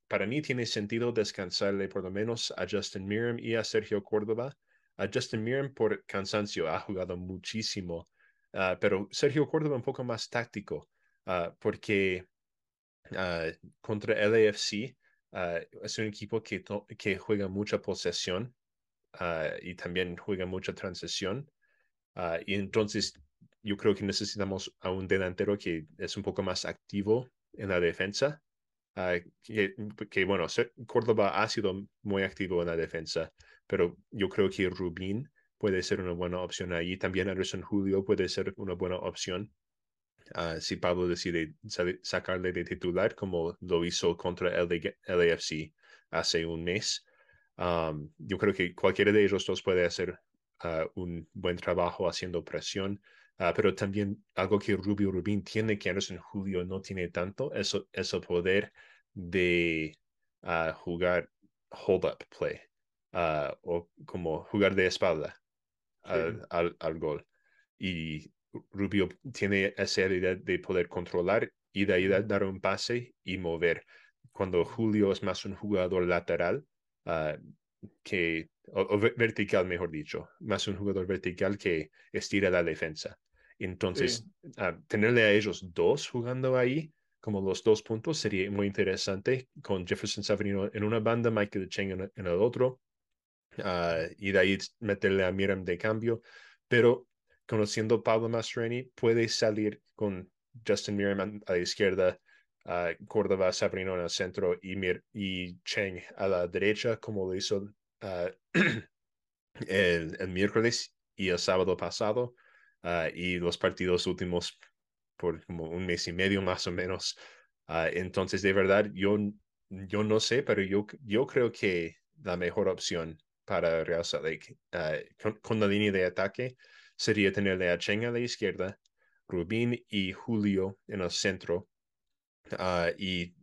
para mí tiene sentido descansarle por lo menos a Justin Miram y a Sergio Córdoba. A Justin Miram por cansancio ha jugado muchísimo, uh, pero Sergio Córdoba un poco más táctico, uh, porque contra LAFC es un equipo que, que juega mucha posesión y también juega mucha transición. y entonces yo creo que necesitamos a un delantero que es un poco más activo en la defensa. Ah, que, bueno, Córdoba ha sido muy activo en la defensa, pero yo creo que Rubín puede ser una buena opción ahí. También Anderson Julio puede ser una buena opción. Uh, si Pablo decide sacarle de titular, como lo hizo contra el LAFC hace un mes. Um, yo creo que cualquiera de ellos dos puede hacer uh, un buen trabajo haciendo presión. Ah, pero también algo que Rubio Rubín tiene que Anderson Julio no tiene tanto, eso, el poder de uh, jugar hold up play uh, o como jugar de espalda al, al, al, gol. Y Rubio tiene esa habilidad de poder controlar y de ahí dar un pase y mover. Cuando Julio es más un jugador lateral, que o, vertical, mejor dicho, más un jugador vertical que estira la defensa. Entonces, ah, tenerle a ellos dos jugando ahí, como los dos puntos, sería muy interesante con Jefferson Savarino en una banda, Michael Cheng en, el otro, uh, y de ahí meterle a Miram de cambio. Pero conociendo Pablo Mastreni, puede salir con Justin Miram a la izquierda, uh, Córdoba Savarino en el centro y, Mir y Cheng a la derecha, como lo hizo el, el miércoles y el sábado pasado. Ah, y los partidos últimos por como un mes y medio más o menos. Uh, entonces, de verdad, yo, yo no sé, pero yo, yo creo que la mejor opción para Real Salt uh, con, la línea de ataque sería tenerle a Cheng a la izquierda, Rubín y Julio en el centro y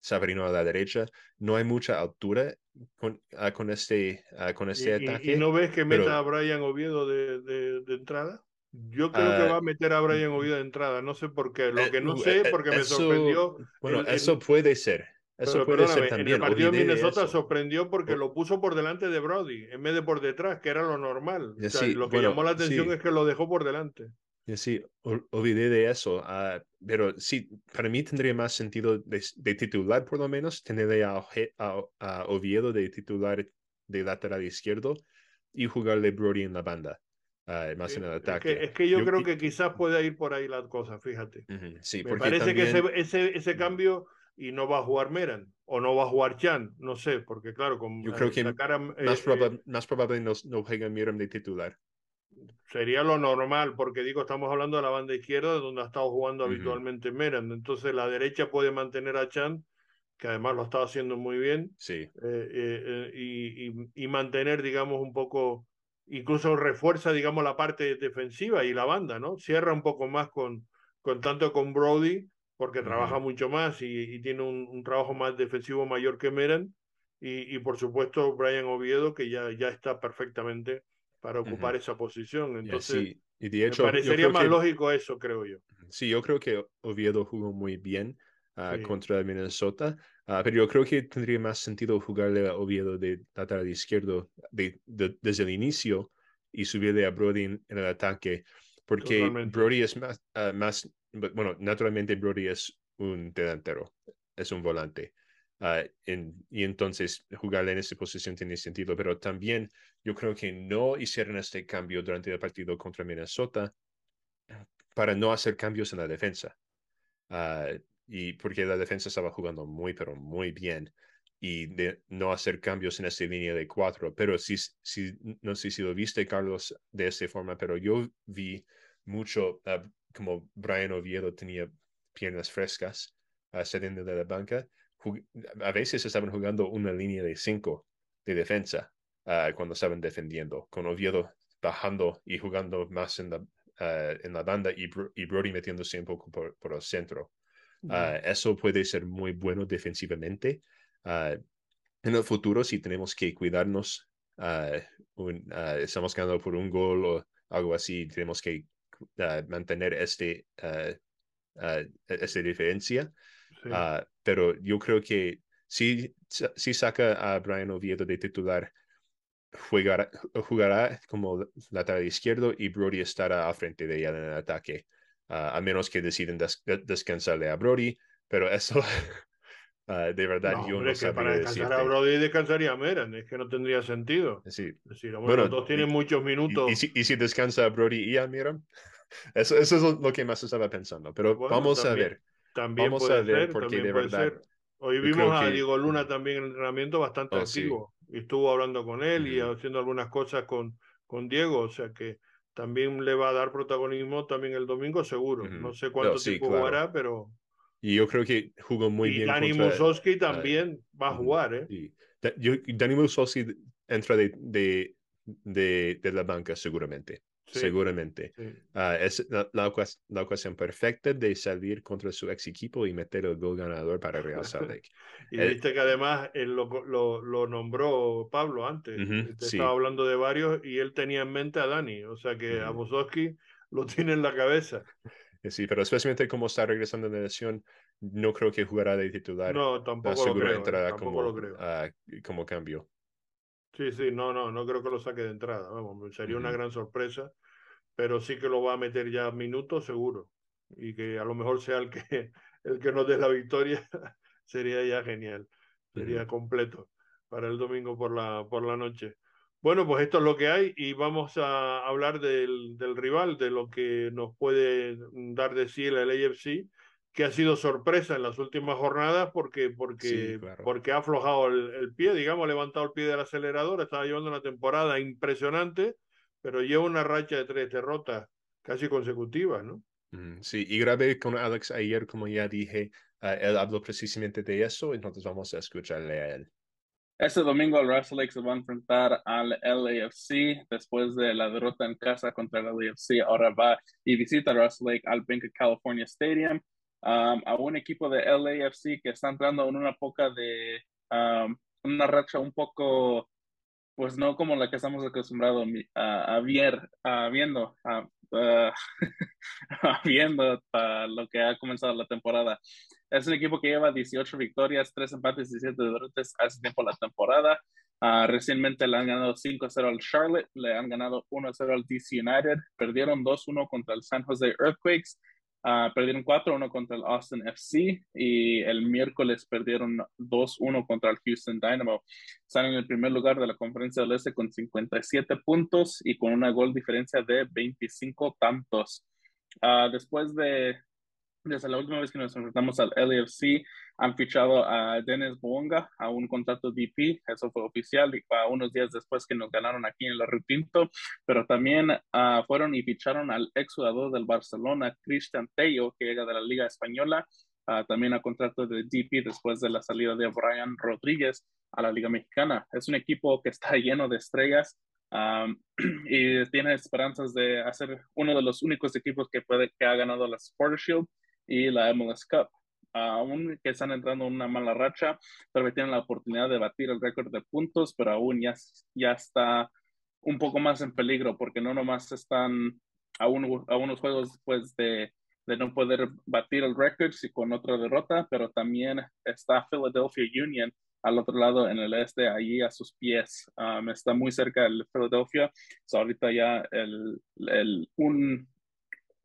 Sabrino a la derecha. No hay mucha altura con, con este, con este ataque. ¿Y, no ves que meta a Brian Oviedo de, de, de entrada? Yo creo que va a meter a Brian Oviedo de entrada, no sé por qué. Lo eh, que no sé, eh, porque me sorprendió. Bueno, eso puede ser. Eso puede ser también. En el partido de Minnesota sorprendió porque lo puso por delante de Brody en vez de por detrás, que era lo normal. O sea, lo que llamó la atención es que lo dejó por delante. Sí, olvidé de eso. Uh, pero sí, para mí tendría más sentido de, de titular, por lo menos, tenerle a, a, a, Oviedo de titular de lateral izquierdo y jugarle Brody en la banda. ah, más en el Es ataque. que, es que yo, creo que quizás pueda ir por ahí la cosa, fíjate. Ujú, Sí, Me parece que también- ese, ese, ese cambio y no va a jugar Meran o no va a jugar Chan, no sé, porque claro, con Yo creo eh, que sacar a- más, eh, eh, proba- más probable no, no juega Miram de titular. Sería lo normal, porque digo, estamos hablando de la banda izquierda donde ha estado jugando habitualmente Meran, entonces la derecha puede mantener a Chan, que además lo ha estado haciendo muy bien, Sí, eh, eh, eh, y, y- y mantener, digamos, un poco, incluso refuerza, digamos, la parte defensiva y la banda, ¿no? Cierra un poco más con, con tanto con Brody, porque trabaja mucho más y, y tiene un, un trabajo más defensivo mayor que Meran, y, y por supuesto Brian Oviedo, que ya, ya está perfectamente para ocupar Ujú. esa posición. Entonces, así- y de me hecho, yo parecería más que- lógico eso, creo yo. Sí, yo creo que Oviedo jugó muy bien ah, Sí. contra Minnesota, ah, pero yo creo que tendría más sentido jugarle a Oviedo de lateral izquierdo de, de- desde el inicio y subirle a Brody en, en el ataque, porque Totalmente. Brody es más, ah, más, bueno, naturalmente Brody es un delantero, es un volante. Ah, en- y entonces jugarle en esa posición tiene sentido, pero también yo creo que no hicieron este cambio durante el partido contra Minnesota para no hacer cambios en la defensa. Ah, y porque la defensa estaba jugando muy, pero muy bien. Y de no hacer cambios en esta línea de cuatro. Pero sí, sí, no sé si lo viste, Carlos, de esta forma, pero yo vi mucho ah, como Brian Oviedo tenía piernas frescas ah, saliendo de la banca. A veces estaban jugando una línea de cinco de defensa ah, cuando estaban defendiendo, con Oviedo bajando y jugando más en la, ah, en la banda y, y Brody metiéndose un poco por, por el centro. Ah, eso puede ser muy bueno defensivamente. En el futuro, si tenemos que cuidarnos, un- estamos ganando por un gol o algo así, tenemos que mantener este, ah, esta diferencia. Sí. Ah, pero yo creo que si, si saca a Brian Oviedo de titular, jugará, jugará como lateral izquierdo y Brody estará al frente de ella en el ataque. Ah, a menos que deciden des- descansarle a Brody, pero eso ah, de verdad No, yo hombre, no que sabría para descansar decirte. a Brody descansaría a Meran, es que no tendría sentido. Sí. Es decir, hombre, Bueno, los dos tienen y- muchos minutos. Y, y si, y si descansa a Brody y a Miram, eso, eso es lo que más estaba pensando. Pero Bueno, vamos también- a ver. También vamos puede a ser, porque también de puede verdad, ser. Hoy vimos a que- Diego Luna también en el entrenamiento bastante Oh, sí. activo y estuvo hablando con él y haciendo algunas cosas con, con Diego, o sea que también le va a dar protagonismo también el domingo seguro. No sé cuánto No, sí, tiempo claro. jugará, pero Y yo creo que jugó muy y bien Dani contra... Musowski también va a jugar, ¿eh? Sí. Da- yo, Danny Mussolsi entra de, de, de, de la banca seguramente. Sí, Seguramente. sí. Ah, es la, la, la ocasión perfecta de salir contra su ex equipo y meter el gol ganador para Real Salt Lake. Y Eh, viste que además él lo, lo, lo nombró Pablo antes. Ujú, Te sí. estaba hablando de varios y él tenía en mente a Dani. O sea que a Ujú. Musowski lo tiene en la cabeza. Eh, Sí, pero especialmente como está regresando de lesión, no creo que jugará de titular. No, Ah, tampoco lo seguro creo. eh, Tampoco como, lo creo. ah, como cambio. Sí, sí, no, no, no creo que lo saque de entrada. Vamos, sería una gran sorpresa, pero sí que lo va a meter ya minutos seguro. Y que a lo mejor sea el que, el que nos dé la victoria, sería ya genial. Sería completo para el domingo por la, por la noche. Bueno, pues esto es lo que hay y vamos a hablar del, del rival, de lo que nos puede dar de sí el AFC, que ha sido sorpresa en las últimas jornadas porque, porque, Sí, claro. porque ha aflojado el, el pie, digamos, ha levantado el pie del acelerador, estaba llevando una temporada impresionante, pero lleva una racha de tres derrotas casi consecutivas, ¿no? Ujú, Sí, y grabé con Alex ayer, como ya dije, ah, él habló precisamente de eso, entonces vamos a escucharle a él. Este domingo el Russell Lake se va a enfrentar al LAFC después de la derrota en casa contra el LAFC. Ahora va y visita Russell Lake al Bank of California Stadium um, a un equipo de LAFC que está entrando en una poca de um, una racha un poco pues no como la que estamos acostumbrados a, a, ver, a viendo, a, a, viendo a lo que ha comenzado la temporada. Es un equipo que lleva 18 victorias, 3 empates y 7 derrotas hace tiempo la temporada. Uh, recientemente le han ganado 5-0 al Charlotte, le han ganado 1-0 al DC United, perdieron 2-1 contra el San Jose Earthquakes. Uh, perdieron 4-1 contra el Austin FC y el miércoles perdieron 2-1 contra el Houston Dynamo. Están en el primer lugar de la conferencia del Este con 57 puntos y con una gol diferencia de 25 tantos. Uh, después de, desde la última vez que nos enfrentamos al LAFC, han fichado a Dennis Bonga a un contrato DP, eso fue oficial, y a unos días después que nos ganaron aquí en la Rutinto, pero también uh, fueron y ficharon al ex jugador del Barcelona, Cristian Tello, que llega de la Liga Española, uh, también a contrato de DP después de la salida de Brian Rodríguez a la Liga Mexicana. Es un equipo que está lleno de estrellas, Um, y tiene esperanzas de hacer uno de los únicos equipos que, puede, que ha ganado la Supporter Shield y la MLS Cup aún que están entrando en una mala racha, pero tienen la oportunidad de batir el récord de puntos, pero aún ya, ya está un poco más en peligro porque no nomás están a, a unos juegos después de, de, no poder batir el récord y con otra derrota, pero también está Philadelphia Union al otro lado en el este, allí a sus pies. Um, está muy cerca del Philadelphia. ahorita ya el, el, un,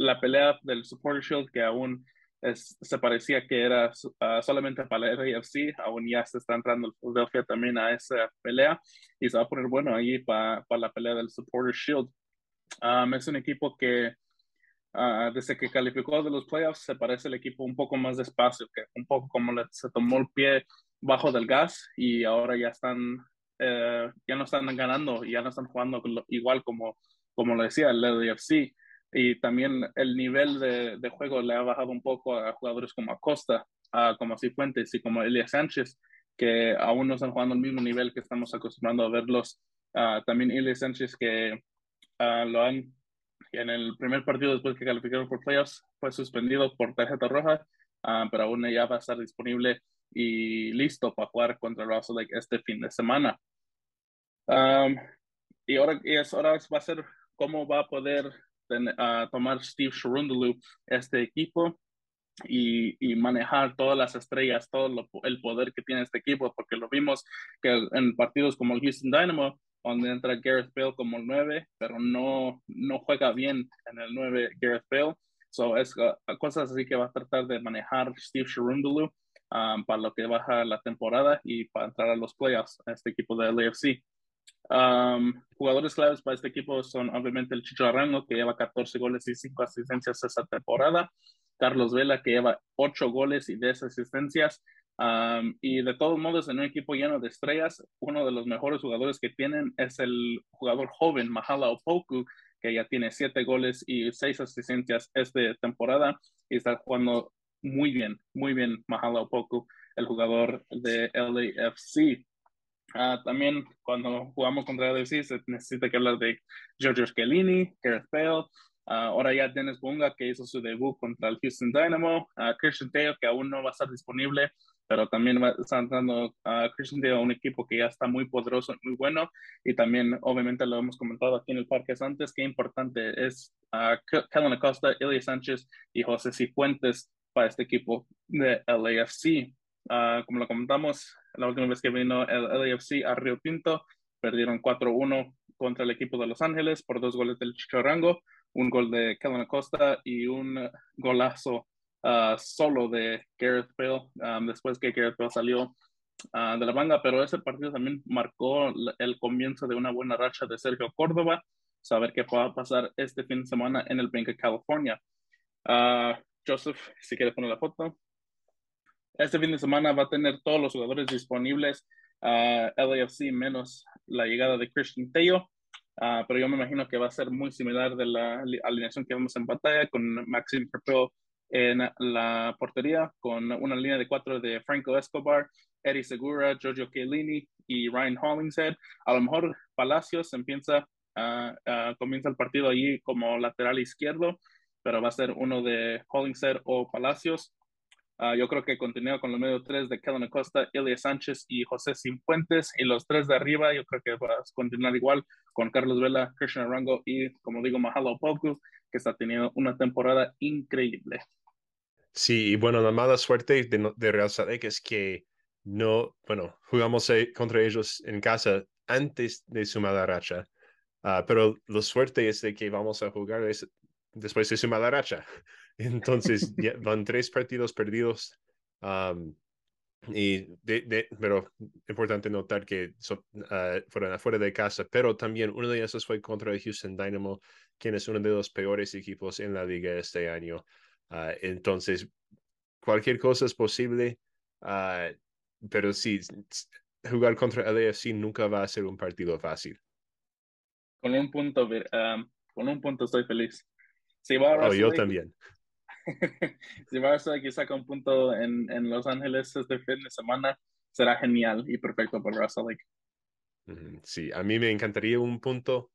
la pelea del Supporter Shield que aún se parecía que era uh, solamente para el AFC, aún ya se está entrando el Philadelphia también a esa pelea y se va a poner bueno ahí para la pelea del Supporter Shield. Um, es un equipo que uh, desde que calificó de los playoffs se parece el equipo un poco más despacio, que un poco como se tomó el pie bajo del gas y ahora ya están, uh, ya no están ganando, ya no están jugando igual como, como lo decía el AFC y también el nivel de, de, juego le ha bajado un poco a jugadores como Acosta, a, como Cifuentes y como Elias Sánchez, que aún no están jugando al mismo nivel que estamos acostumbrando a verlos. Uh, también Elias Sánchez, que uh, lo han, en el primer partido después que calificaron por playoffs, fue suspendido por tarjeta roja, uh, pero aún ya va a estar disponible y listo para jugar contra Russell Lake este fin de semana. Um, y ahora y es, ahora va a ser cómo va a poder a tomar Steve Sherundulu este equipo y, y, manejar todas las estrellas, todo el poder que tiene este equipo, porque lo vimos que en partidos como el Houston Dynamo, donde entra Gareth Bale como el 9, pero no, no juega bien en el 9 Gareth Bale. So es uh, cosas así que va a tratar de manejar Steve Sherundulu um, para lo que baja la temporada y para entrar a los playoffs este equipo de LAFC. Um, jugadores claves para este equipo son obviamente el Chicho Arango, que lleva 14 goles y 5 asistencias esta temporada. Carlos Vela, que lleva 8 goles y 10 asistencias. Um, y de todos modos, en un equipo lleno de estrellas, uno de los mejores jugadores que tienen es el jugador joven Mahala Opoku, que ya tiene 7 goles y 6 asistencias esta temporada y está jugando muy bien, muy bien Mahala Opoku, el jugador de LAFC. Uh, también cuando jugamos contra LFC se necesita que hablar de Giorgio Scalini, Gareth Bale, uh, ahora ya Dennis Bunga que hizo su debut contra el Houston Dynamo, uh, Christian Teo que aún no va a estar disponible, pero también va, está entrando a Christian Teo un equipo que ya está muy poderoso, muy bueno. Y también obviamente lo hemos comentado aquí en el parque antes, qué importante es Kellen Acosta, Ilya Sánchez y José Cifuentes para este equipo de LAFC. Como lo comentamos, la última vez que vino el LAFC a Río Tinto, perdieron 4-1 contra el equipo de Los Ángeles por dos goles del Chicharango, un gol de Kellen Acosta y un golazo uh, solo de Gareth Bale, um, después que Gareth Bale salió uh, de la banda, pero ese partido también marcó el comienzo de una buena racha de Sergio Córdoba, saber qué va a pasar este fin de semana en el Bank California. Uh, Joseph, si quiere poner la foto. Este fin de semana va a tener todos los jugadores disponibles, uh, LAFC menos la llegada de Christian Tello, uh, pero yo me imagino que va a ser muy similar de la alineación que vemos en batalla con Maxim Perpel en la portería, con una línea de cuatro de Franco Escobar, Eddie Segura, Giorgio Chiellini y Ryan Hollingshead. A lo mejor Palacios empieza, uh, comienza el partido allí como lateral izquierdo, pero va a ser uno de Hollingshead o Palacios. Uh, yo creo que continúa con los medio tres de Kellen Acosta, Elia Sánchez y José Simpuentes. Y los tres de arriba, yo creo que va a continuar igual con Carlos Vela, Christian Arango y, como digo, Mahalo Poku, que está teniendo una temporada increíble. Sí, y bueno, la mala suerte de, de Real Sadek es que no, bueno, jugamos eh, contra ellos en casa antes de su mala racha. Uh, pero la suerte es de que vamos a jugar después de su mala racha. Entonces, ya van tres partidos perdidos. y de, pero importante notar que ah, fueron afuera de casa, pero también uno de esos fue contra el Houston Dynamo, quien es uno de los peores equipos en la liga este año. Ah, entonces, cualquier cosa es posible, ah, pero sí, jugar contra el AFC nunca va a ser un partido fácil. Con un punto, con un punto estoy feliz. Si va oh, yo también. si Barça que saca un punto en, en, Los Ángeles este fin de semana, será genial y perfecto para Russell Sí, a mí me encantaría un punto,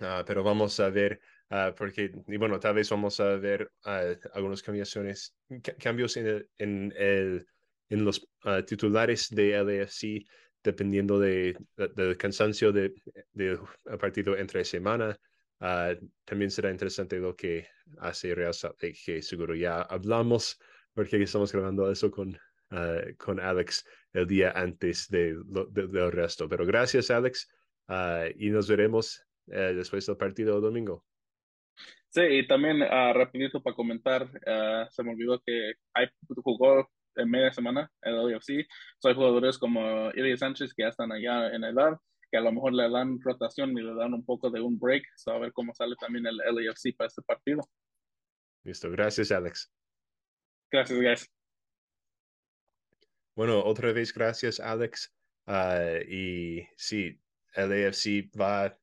ah, pero vamos a ver, uh, porque, y bueno, tal vez vamos a ver uh, cambiaciones, cambios en, el, en, el, en los titulares de LAFC, dependiendo de, del cansancio del de, partido entre semana. Uh, también será interesante lo que hace Real Salt que seguro ya hablamos, porque estamos grabando eso con, uh, con Alex el día antes de, del resto. Pero gracias, Alex, uh, y nos veremos eh, después del partido domingo. Sí, y también rapidito para comentar, se me olvidó que hay, jugó en media semana el UFC. Hay jugadores como Ilya Sánchez que ya están allá en edad que a lo mejor le dan rotación y le dan un poco de un break, a ver cómo sale también el LAFC para este partido. Listo, gracias Alex. Gracias, guys. Bueno, otra vez gracias Alex. Ah, y sí, LAFC va,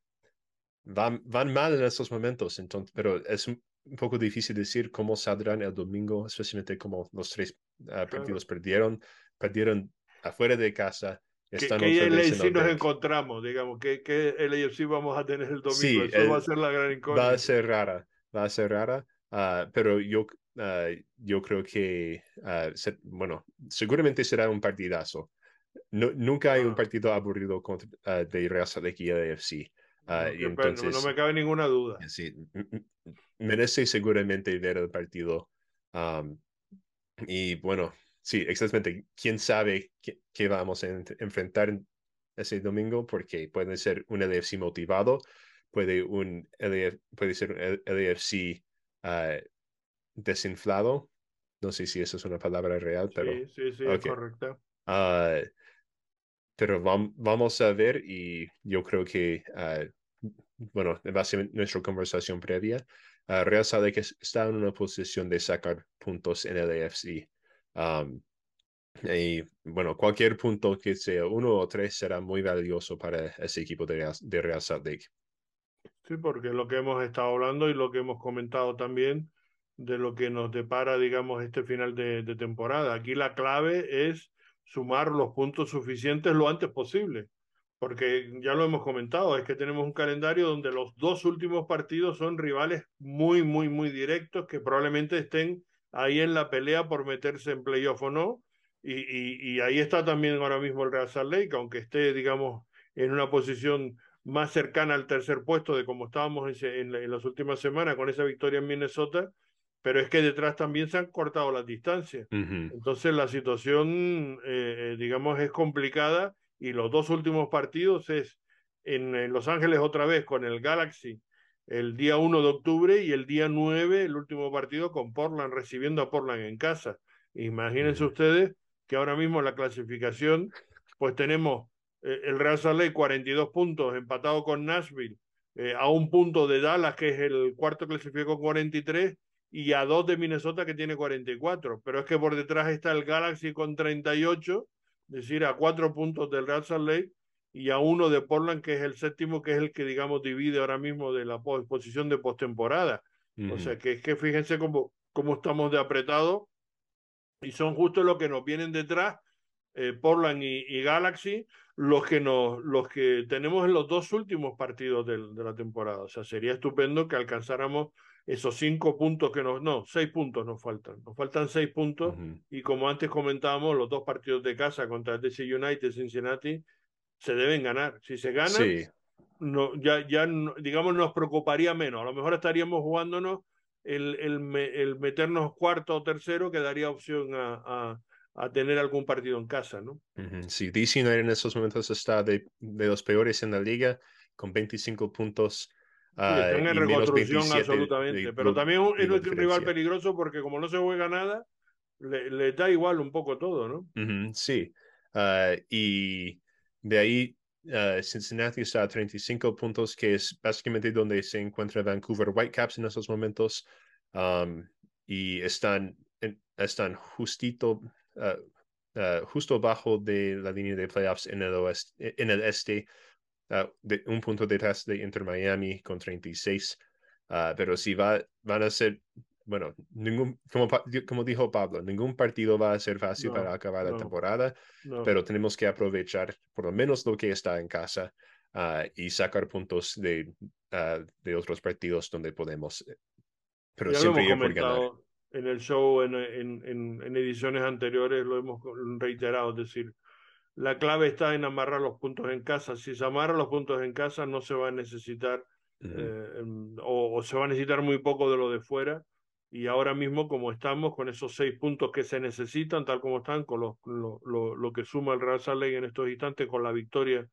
va, van mal en estos momentos, entonces, pero es un, poco difícil decir cómo saldrán el domingo, especialmente como los tres ah, partidos perdieron, perdieron afuera de casa, ¿Qué, qué LAFC nos encontramos? Digamos, ¿qué, qué LAFC vamos a tener el domingo? Sí, Eso va a ser la gran incógnita. Va a ser rara, va a ser rara, uh, pero yo, uh, yo creo que, uh, se, bueno, seguramente será un partidazo. No, nunca hay un partido aburrido contra, de Real Salt y LAFC. No, y entonces, no, me cabe ninguna duda. Sí, merece seguramente ver el partido. Um, y bueno, Sí, exactamente. ¿Quién sabe qué, vamos a enfrentar ese domingo? Porque puede ser un LFC motivado, puede, un puede ser un LFC ah, desinflado. No sé si eso es una palabra real, pero... Sí, sí, sí, correcto. Ah, pero vamos a ver y yo creo que, uh, bueno, en base a nuestra conversación previa, Real sabe que está en una posición de sacar puntos en el AFC y bueno, cualquier punto que sea uno o tres será muy valioso para ese equipo de, de Real Salt Lake. Sí, porque lo que hemos estado hablando y lo que hemos comentado también de lo que nos depara, digamos, este final de, de temporada. Aquí la clave es sumar los puntos suficientes lo antes posible, porque ya lo hemos comentado, es que tenemos un calendario donde los dos últimos partidos son rivales muy, muy, muy directos que probablemente estén ahí en la pelea por meterse en playoff o no. Y, y, ahí está también ahora mismo el Real Salt Lake, aunque esté, digamos, en una posición más cercana al tercer puesto de como estábamos en, en, las últimas semanas con esa victoria en Minnesota, pero es que detrás también se han cortado las distancias. Entonces la situación, eh, digamos, es complicada y los dos últimos partidos es en, en, Los Ángeles otra vez con el Galaxy el día 1 de octubre y el día 9 el último partido con Portland recibiendo a Portland en casa. Imagínense ustedes que ahora mismo la clasificación, pues tenemos eh, el Real Salt Lake 42 puntos empatado con Nashville, eh, a un punto de Dallas, que es el cuarto clasificado con 43, y a dos de Minnesota que tiene 44. Pero es que por detrás está el Galaxy con 38, es decir, a cuatro puntos del Real Salt Lake, y a uno de Portland, que es el séptimo, que es el que, digamos, divide ahora mismo de la posición de postemporada. O sea, que es que fíjense cómo, cómo estamos de apretado y son justo los que nos vienen detrás, eh, Portland y, Galaxy, los que, nos, los que tenemos en los dos últimos partidos de, la temporada. O sea, sería estupendo que alcanzáramos esos cinco puntos que nos, no, seis puntos nos faltan. Nos faltan seis puntos y como antes comentábamos, los dos partidos de casa contra DC United, Cincinnati, se deben ganar. Si se ganan, no, ya, ya digamos nos preocuparía menos. A lo mejor estaríamos jugándonos el, el, el meternos cuarto o tercero que daría opción a, a, tener algún partido en casa, ¿no? Sí, DC en esos momentos está de, de, los peores en la liga, con 25 puntos. están en reconstrucción absolutamente, pero también es un rival peligroso porque como no se juega nada, le, da igual un poco todo, ¿no? sí, ah, y de ahí uh, Cincinnati está a 35 puntos, que es básicamente donde se encuentra Vancouver Whitecaps en esos momentos, um, y están, están justito, uh, justo bajo de la línea de playoffs en el, oeste, en el este, un punto detrás de Inter Miami con 36. pero si va, van a ser bueno, ningún, como, como dijo Pablo, ningún partido va a ser fácil para acabar la temporada, pero tenemos que aprovechar por lo menos lo que está en casa ah, y sacar puntos de, uh, de otros partidos donde podemos. Eh, pero ya siempre lo hemos comentado en el show, en, en, en, ediciones anteriores, lo hemos reiterado, es decir, la clave está en amarrar los puntos en casa. Si se amarran los puntos en casa, no se va a necesitar eh, em, o, se va a necesitar muy poco de lo de fuera y ahora mismo como estamos con esos seis puntos que se necesitan, tal como están, con lo, lo, lo, que suma el Real Salt Lake en estos instantes con la victoria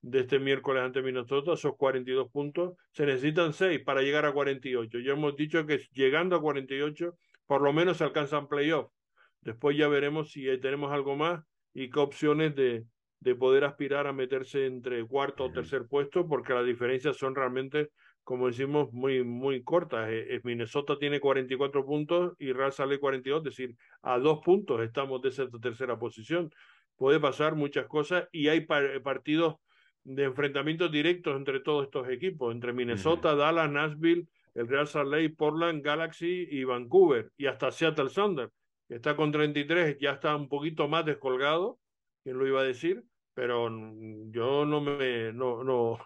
de este miércoles ante Minnesota, esos 42 puntos, se necesitan seis para llegar a 48. Ya hemos dicho que llegando a 48, por lo menos se alcanzan playoffs. Después ya veremos si tenemos algo más y qué opciones de, de poder aspirar a meterse entre cuarto o tercer puesto, porque las diferencias son realmente como decimos, muy, muy cortas. Eh, eh, Minnesota tiene 44 puntos y Real sale 42, es decir, a dos puntos estamos de esa tercera posición. Puede pasar muchas cosas y hay partidos de enfrentamientos directos entre todos estos equipos, entre Minnesota, Dallas, Nashville, el Real Salt Lake, Portland, Galaxy y Vancouver, y hasta Seattle Thunder, que está con 33, ya está un poquito más descolgado, quién lo iba a decir, pero yo no me, no, no,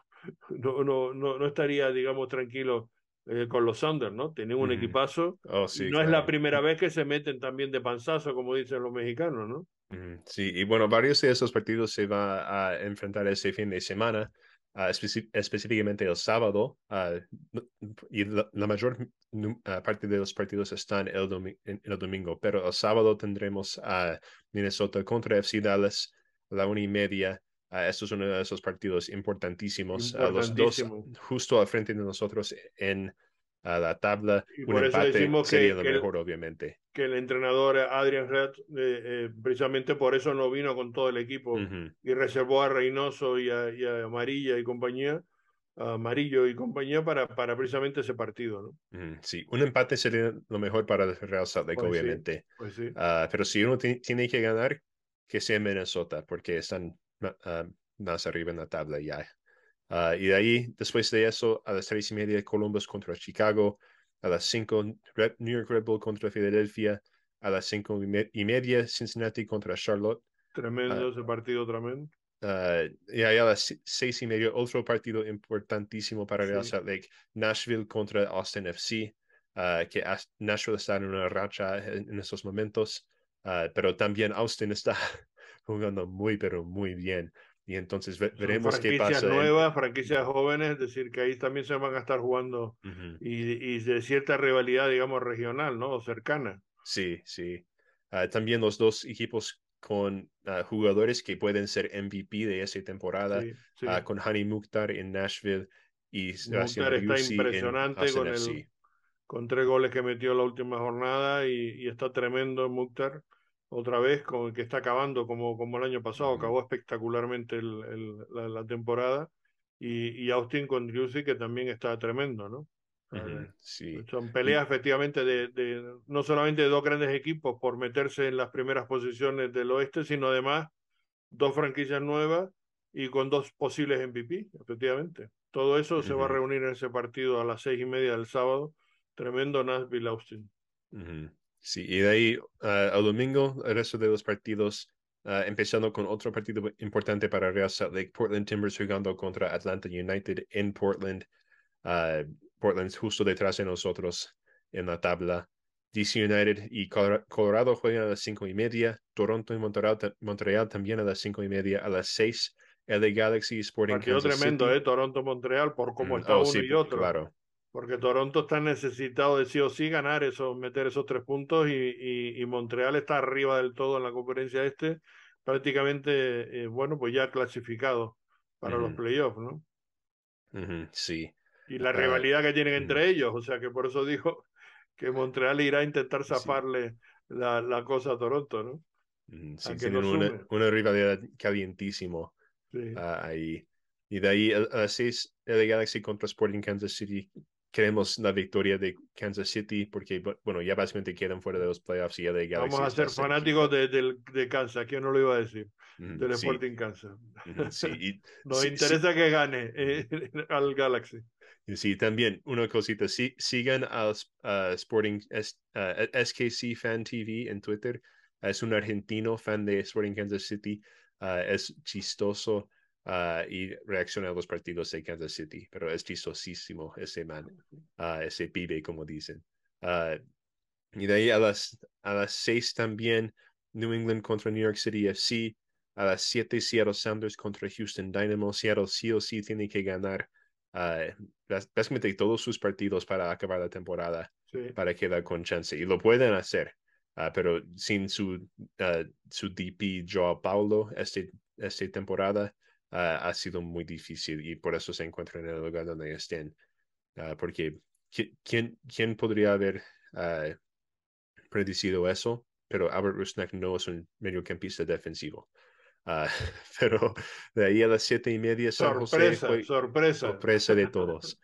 no, no, no, no estaría, digamos, tranquilo eh, con los Sanders, ¿no? Tienen un equipazo. Oh, no es la primera vez que se meten también de panzazo, como dicen los mexicanos, ¿no? Sí, y bueno, varios de esos partidos se va a enfrentar ese fin de semana, uh, específicamente el sábado, uh, y la, mayor parte de los partidos están el, el domingo, pero el sábado tendremos a Minnesota contra FC Dallas a la una y media Uh, esto es uno de esos partidos importantísimos. a los dos justo al frente de nosotros en la tabla. Y por eso decimos sería que, lo mejor, obviamente. Que el entrenador Adrian Red, eh, eh, precisamente por eso no vino con todo el equipo y reservó a Reynoso y a, y a, Amarilla y compañía. Amarillo y compañía para, para precisamente ese partido, ¿no? Sí, un empate sería lo mejor para el Real Salt Lake, pues obviamente. pues sí. Ah, pero si uno tiene que ganar, que sea en Minnesota, porque están Ah, más arriba en la tabla ya. Uh, y de ahí, después de eso, a las tres y media, Columbus contra Chicago, a las cinco, New York Red Bull contra Filadelfia, a las cinco y media, Cincinnati contra Charlotte. Tremendo uh, ese partido, tremendo. y ahí a las seis y media, otro partido importantísimo para Real Salt Lake, Nashville contra Austin FC, que Nashville está en una racha en, en estos momentos, pero también Austin está jugando muy, pero muy bien. Y entonces veremos qué pasa. Franquicias nuevas, franquicias jóvenes, es decir, que ahí también se van a estar jugando y, y, de cierta rivalidad, digamos, regional, ¿no? O cercana. Sí, sí. Ah, también los dos equipos con ah, jugadores que pueden ser MVP de esa temporada, ah, con Hani Mukhtar en Nashville y Mukhtar está impresionante con, el, con tres goles que metió la última jornada y, y está tremendo Mukhtar otra vez con el que está acabando como, como el año pasado, acabó espectacularmente el, la, temporada, y, y, Austin con Drewsy que también está tremendo, ¿no? sí. Son peleas efectivamente de, de, no solamente de dos grandes equipos por meterse en las primeras posiciones del oeste, sino además dos franquicias nuevas y con dos posibles MVP, efectivamente. Todo eso se va a reunir en ese partido a las seis y media del sábado. Tremendo Nashville Austin. Sí, y de ahí uh, al domingo, el resto de los partidos, uh, empezando con otro partido importante para Real Salt Lake, Portland Timbers jugando contra Atlanta United en Portland. Uh, Portland justo detrás de nosotros en la tabla. DC United y Colorado juegan a las cinco y media. Toronto y Montreal, también a las cinco y media. A las seis, LA Galaxy Sporting Partido tremendo, ¿eh? Toronto-Montreal por cómo mm, está oh, uno y otro. Claro porque Toronto está necesitado de sí o sí ganar eso, meter esos tres puntos y, y, Montreal está arriba del todo en la conferencia este, prácticamente, eh, bueno, pues ya clasificado para los playoffs, ¿no? sí. Y la Ah, rivalidad que tienen entre ellos, o sea que por eso dijo que Montreal irá a intentar Sí. zafarle la, la cosa a Toronto, ¿no? Sí, tienen no una, rivalidad calientísimo Sí. ah, ahí. Y de ahí a a las seis, el Galaxy contra Sporting Kansas City. Queremos la victoria de Kansas City porque, bu- bueno, ya básicamente quedan fuera de los playoffs y el Galaxy Vamos a ser fanáticos de, del- de Kansas, ¿quién no lo iba a decir? Ujú, Del sí, Sporting Kansas. ujú, sí, y- Nos sí, interesa que gane eh, al Galaxy. Sí, también una cosita, sí, sigan al uh, Sporting uh, SKC Fan TV en Twitter. Es un argentino fan de Sporting Kansas City. uh, es chistoso uh, y reacciona a los partidos de Kansas City, pero es chistosísimo ese man, uh, ese pibe, como dicen. Uh, y de ahí a las, a las seis también, New England contra New York City FC. A las siete, Seattle Sounders contra Houston Dynamo. Seattle sí o sí tiene que ganar bás- básicamente todos sus partidos para acabar la temporada, Sí. para quedar con chance. Y lo pueden hacer, pero sin su, su DP Joao Paulo este, esta temporada ha sido muy difícil y por eso se encuentran en el lugar donde estén. Ah, porque ¿qui- ¿quién, quién podría haber predicido eso? Pero Albert Rusnak no es un mediocampista defensivo. Ah, pero de ahí a las siete y media San José Sorpresa, sorpresa. sorpresa de todos.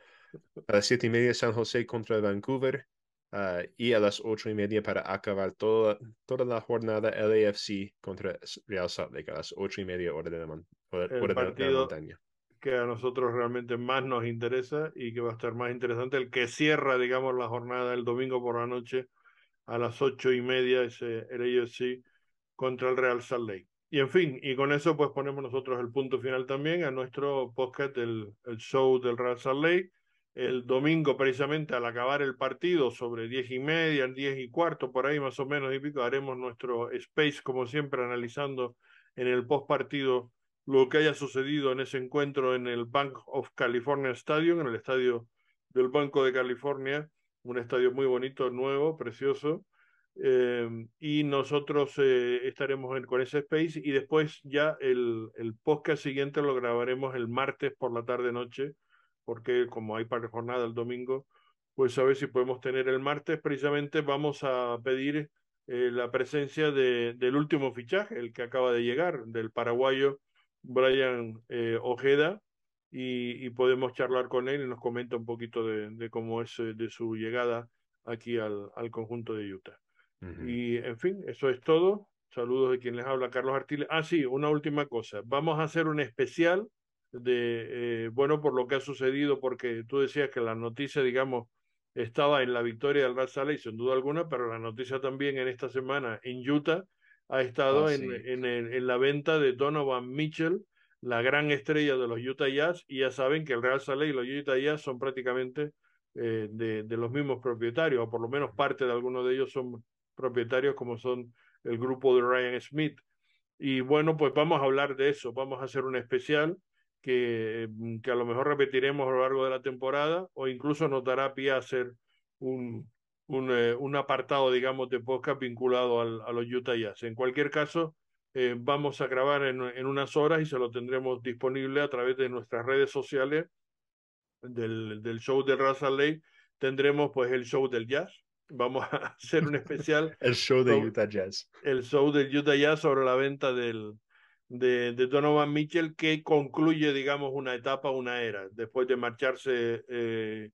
A las siete y media San José contra Vancouver ah, y a las ocho y media para acabar toda, toda la jornada LAFC contra Real Salt Lake a las ocho y media hora de la, hora- El hora de la partido- montaña. que a nosotros realmente más nos interesa y que va a estar más interesante, el que cierra, digamos, la jornada el domingo por la noche a las ocho y media, ese, el AFC contra el Real Salt Lake. Y en fin, y con eso pues ponemos nosotros el punto final también a nuestro podcast, el, el show del Real Salt Lake. El domingo, precisamente al acabar el partido, sobre diez y media, diez y cuarto, por ahí más o menos y haremos nuestro space, como siempre, analizando en el post partido lo que haya sucedido en ese encuentro en el Bank of California Stadium, en el estadio del Banco de California, un estadio muy bonito, nuevo, precioso. Eh, y nosotros eh, estaremos en, con ese space y después ya el, el podcast siguiente lo grabaremos el martes por la tarde-noche, porque como hay para jornada el domingo, pues a ver si podemos tener el martes. Precisamente vamos a pedir eh, la presencia de, del último fichaje, el que acaba de llegar, del paraguayo Brian eh, Ojeda, y, y, podemos charlar con él y nos comenta un poquito de, de cómo es eh, de su llegada aquí al, al conjunto de Utah. Uh -huh. Y en fin, eso es todo. Saludos de quien les habla, Carlos Artiles. Ah, sí, una última cosa. Vamos a hacer un especial de, eh, bueno, por lo que ha sucedido, porque tú decías que la noticia, digamos, estaba en la victoria del Real Salt Lake, sin duda alguna, pero la noticia también en esta semana en Utah ha estado Ah, en, sí. en, en, en, la venta de Donovan Mitchell, la gran estrella de los Utah Jazz, y ya saben que el Real Salt Lake y los Utah Jazz son prácticamente eh, de, de, los mismos propietarios, o por lo menos parte de algunos de ellos son propietarios como son el grupo de Ryan Smith. Y bueno, pues vamos a hablar de eso, vamos a hacer un especial que, que a lo mejor repetiremos a lo largo de la temporada o incluso nos dará pie a hacer un, un, eh, un apartado, digamos, de podcast vinculado al, a los Utah Jazz. En cualquier caso, eh, vamos a grabar en, en, unas horas y se lo tendremos disponible a través de nuestras redes sociales del, del show de Raza Lake. Tendremos pues el show del jazz. Vamos a hacer un especial. el show de Utah Jazz. El show del Utah Jazz sobre la venta del, de, Donovan Mitchell que concluye, digamos, una etapa, una era. Después de marcharse eh,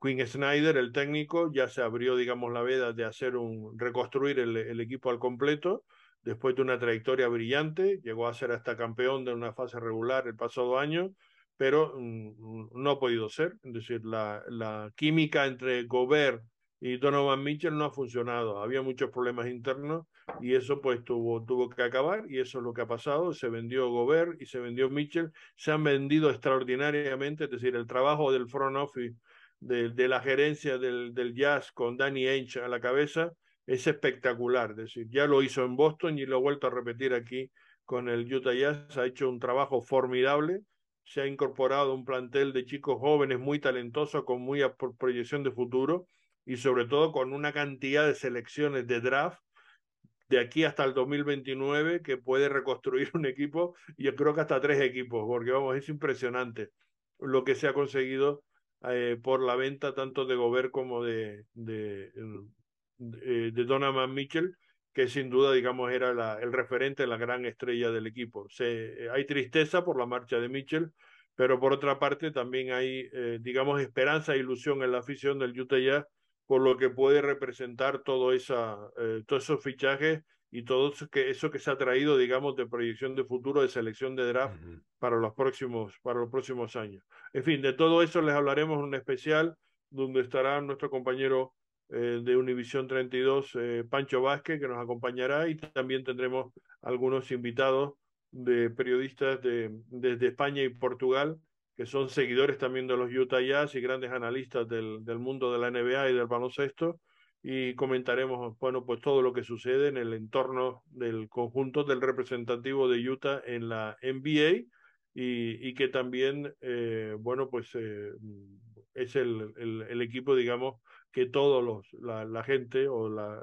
Quinn Snyder, el técnico, ya se abrió, digamos, la veda de hacer un, reconstruir el, equipo al completo. Después de una trayectoria brillante, llegó a ser hasta campeón de una fase regular el pasado año, pero mm, no ha podido ser. Es decir, la, la química entre Gobert y Donovan Mitchell no ha funcionado. Había muchos problemas internos y eso pues tuvo, tuvo que acabar y eso es lo que ha pasado. Se vendió Gobert y se vendió Mitchell. Se han vendido extraordinariamente, es decir, el trabajo del front office, de, de la gerencia del, del, Jazz con Danny Ainge a la cabeza es espectacular. Es decir, ya lo hizo en Boston y lo ha vuelto a repetir aquí con el Utah Jazz. Ha hecho un trabajo formidable. Se ha incorporado un plantel de chicos jóvenes muy talentosos con muy proyección de futuro y sobre todo con una cantidad de selecciones de draft de aquí hasta el 2029 que puede reconstruir un equipo y yo creo que hasta tres equipos, porque vamos, es impresionante lo que se ha conseguido por la venta tanto de Gobert como de, de, de, de Donovan Mitchell que sin duda, digamos, era la, el referente, la gran estrella del equipo. Se, hay tristeza por la marcha de Mitchell, pero por otra parte también hay, eh, digamos, esperanza e ilusión en la afición del Utah Jazz por lo que puede representar todo esa, eh, todos esos fichajes y todo eso que, eso que se ha traído, digamos, de proyección de futuro, de selección de draft para, los próximos, para los próximos años. En fin, de todo eso les hablaremos en un especial donde estará nuestro compañero eh, de Univisión 32, eh, Pancho Vázquez, que nos acompañará, y también tendremos algunos invitados de periodistas de, desde España y Portugal, que son seguidores también de los Utah Jazz y grandes analistas del, del mundo de la NBA y del baloncesto, y comentaremos, bueno, pues todo lo que sucede en el entorno del conjunto del representativo de Utah en la NBA, y, y que también, eh, bueno, pues es el, el, el equipo, digamos, que todos los, la, la gente o la,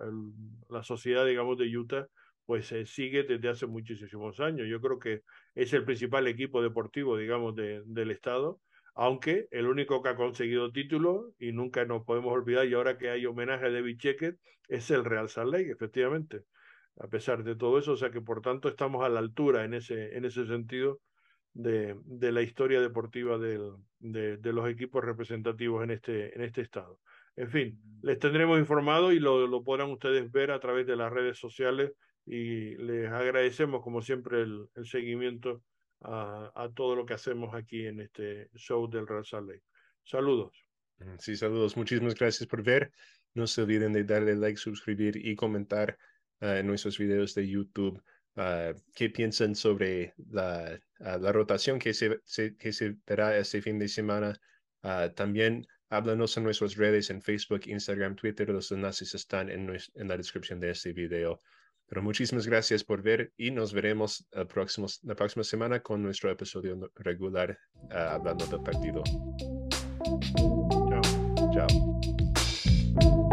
la, sociedad, digamos, de Utah, pues eh, sigue desde hace muchísimos años. Yo creo que es el principal equipo deportivo, digamos, de, del Estado, aunque el único que ha conseguido título, y nunca nos podemos olvidar, y ahora que hay homenaje a David Checker, es el Real Salt Lake, efectivamente, a pesar de todo eso, o sea que por tanto estamos a la altura en ese, en ese sentido de, de la historia deportiva del, de, de, los equipos representativos en este, en este estado. En fin, les tendremos informado y lo, lo podrán ustedes ver a través de las redes sociales y les agradecemos como siempre el, el seguimiento a, a, todo lo que hacemos aquí en este show del Real Lake. Saludos. Mm, sí, saludos. Muchísimas gracias por ver. No se olviden de darle like, suscribir y comentar uh, en nuestros videos de YouTube uh, qué piensan sobre la, uh, la rotación que se, se, que se verá este fin de semana. también Háblanos en nuestras redes en Facebook, Instagram, Twitter. Los enlaces están en, en la descripción de este video. Pero muchísimas gracias por ver y nos veremos la próxima semana con nuestro episodio regular ah, hablando del partido. Chao. Chao.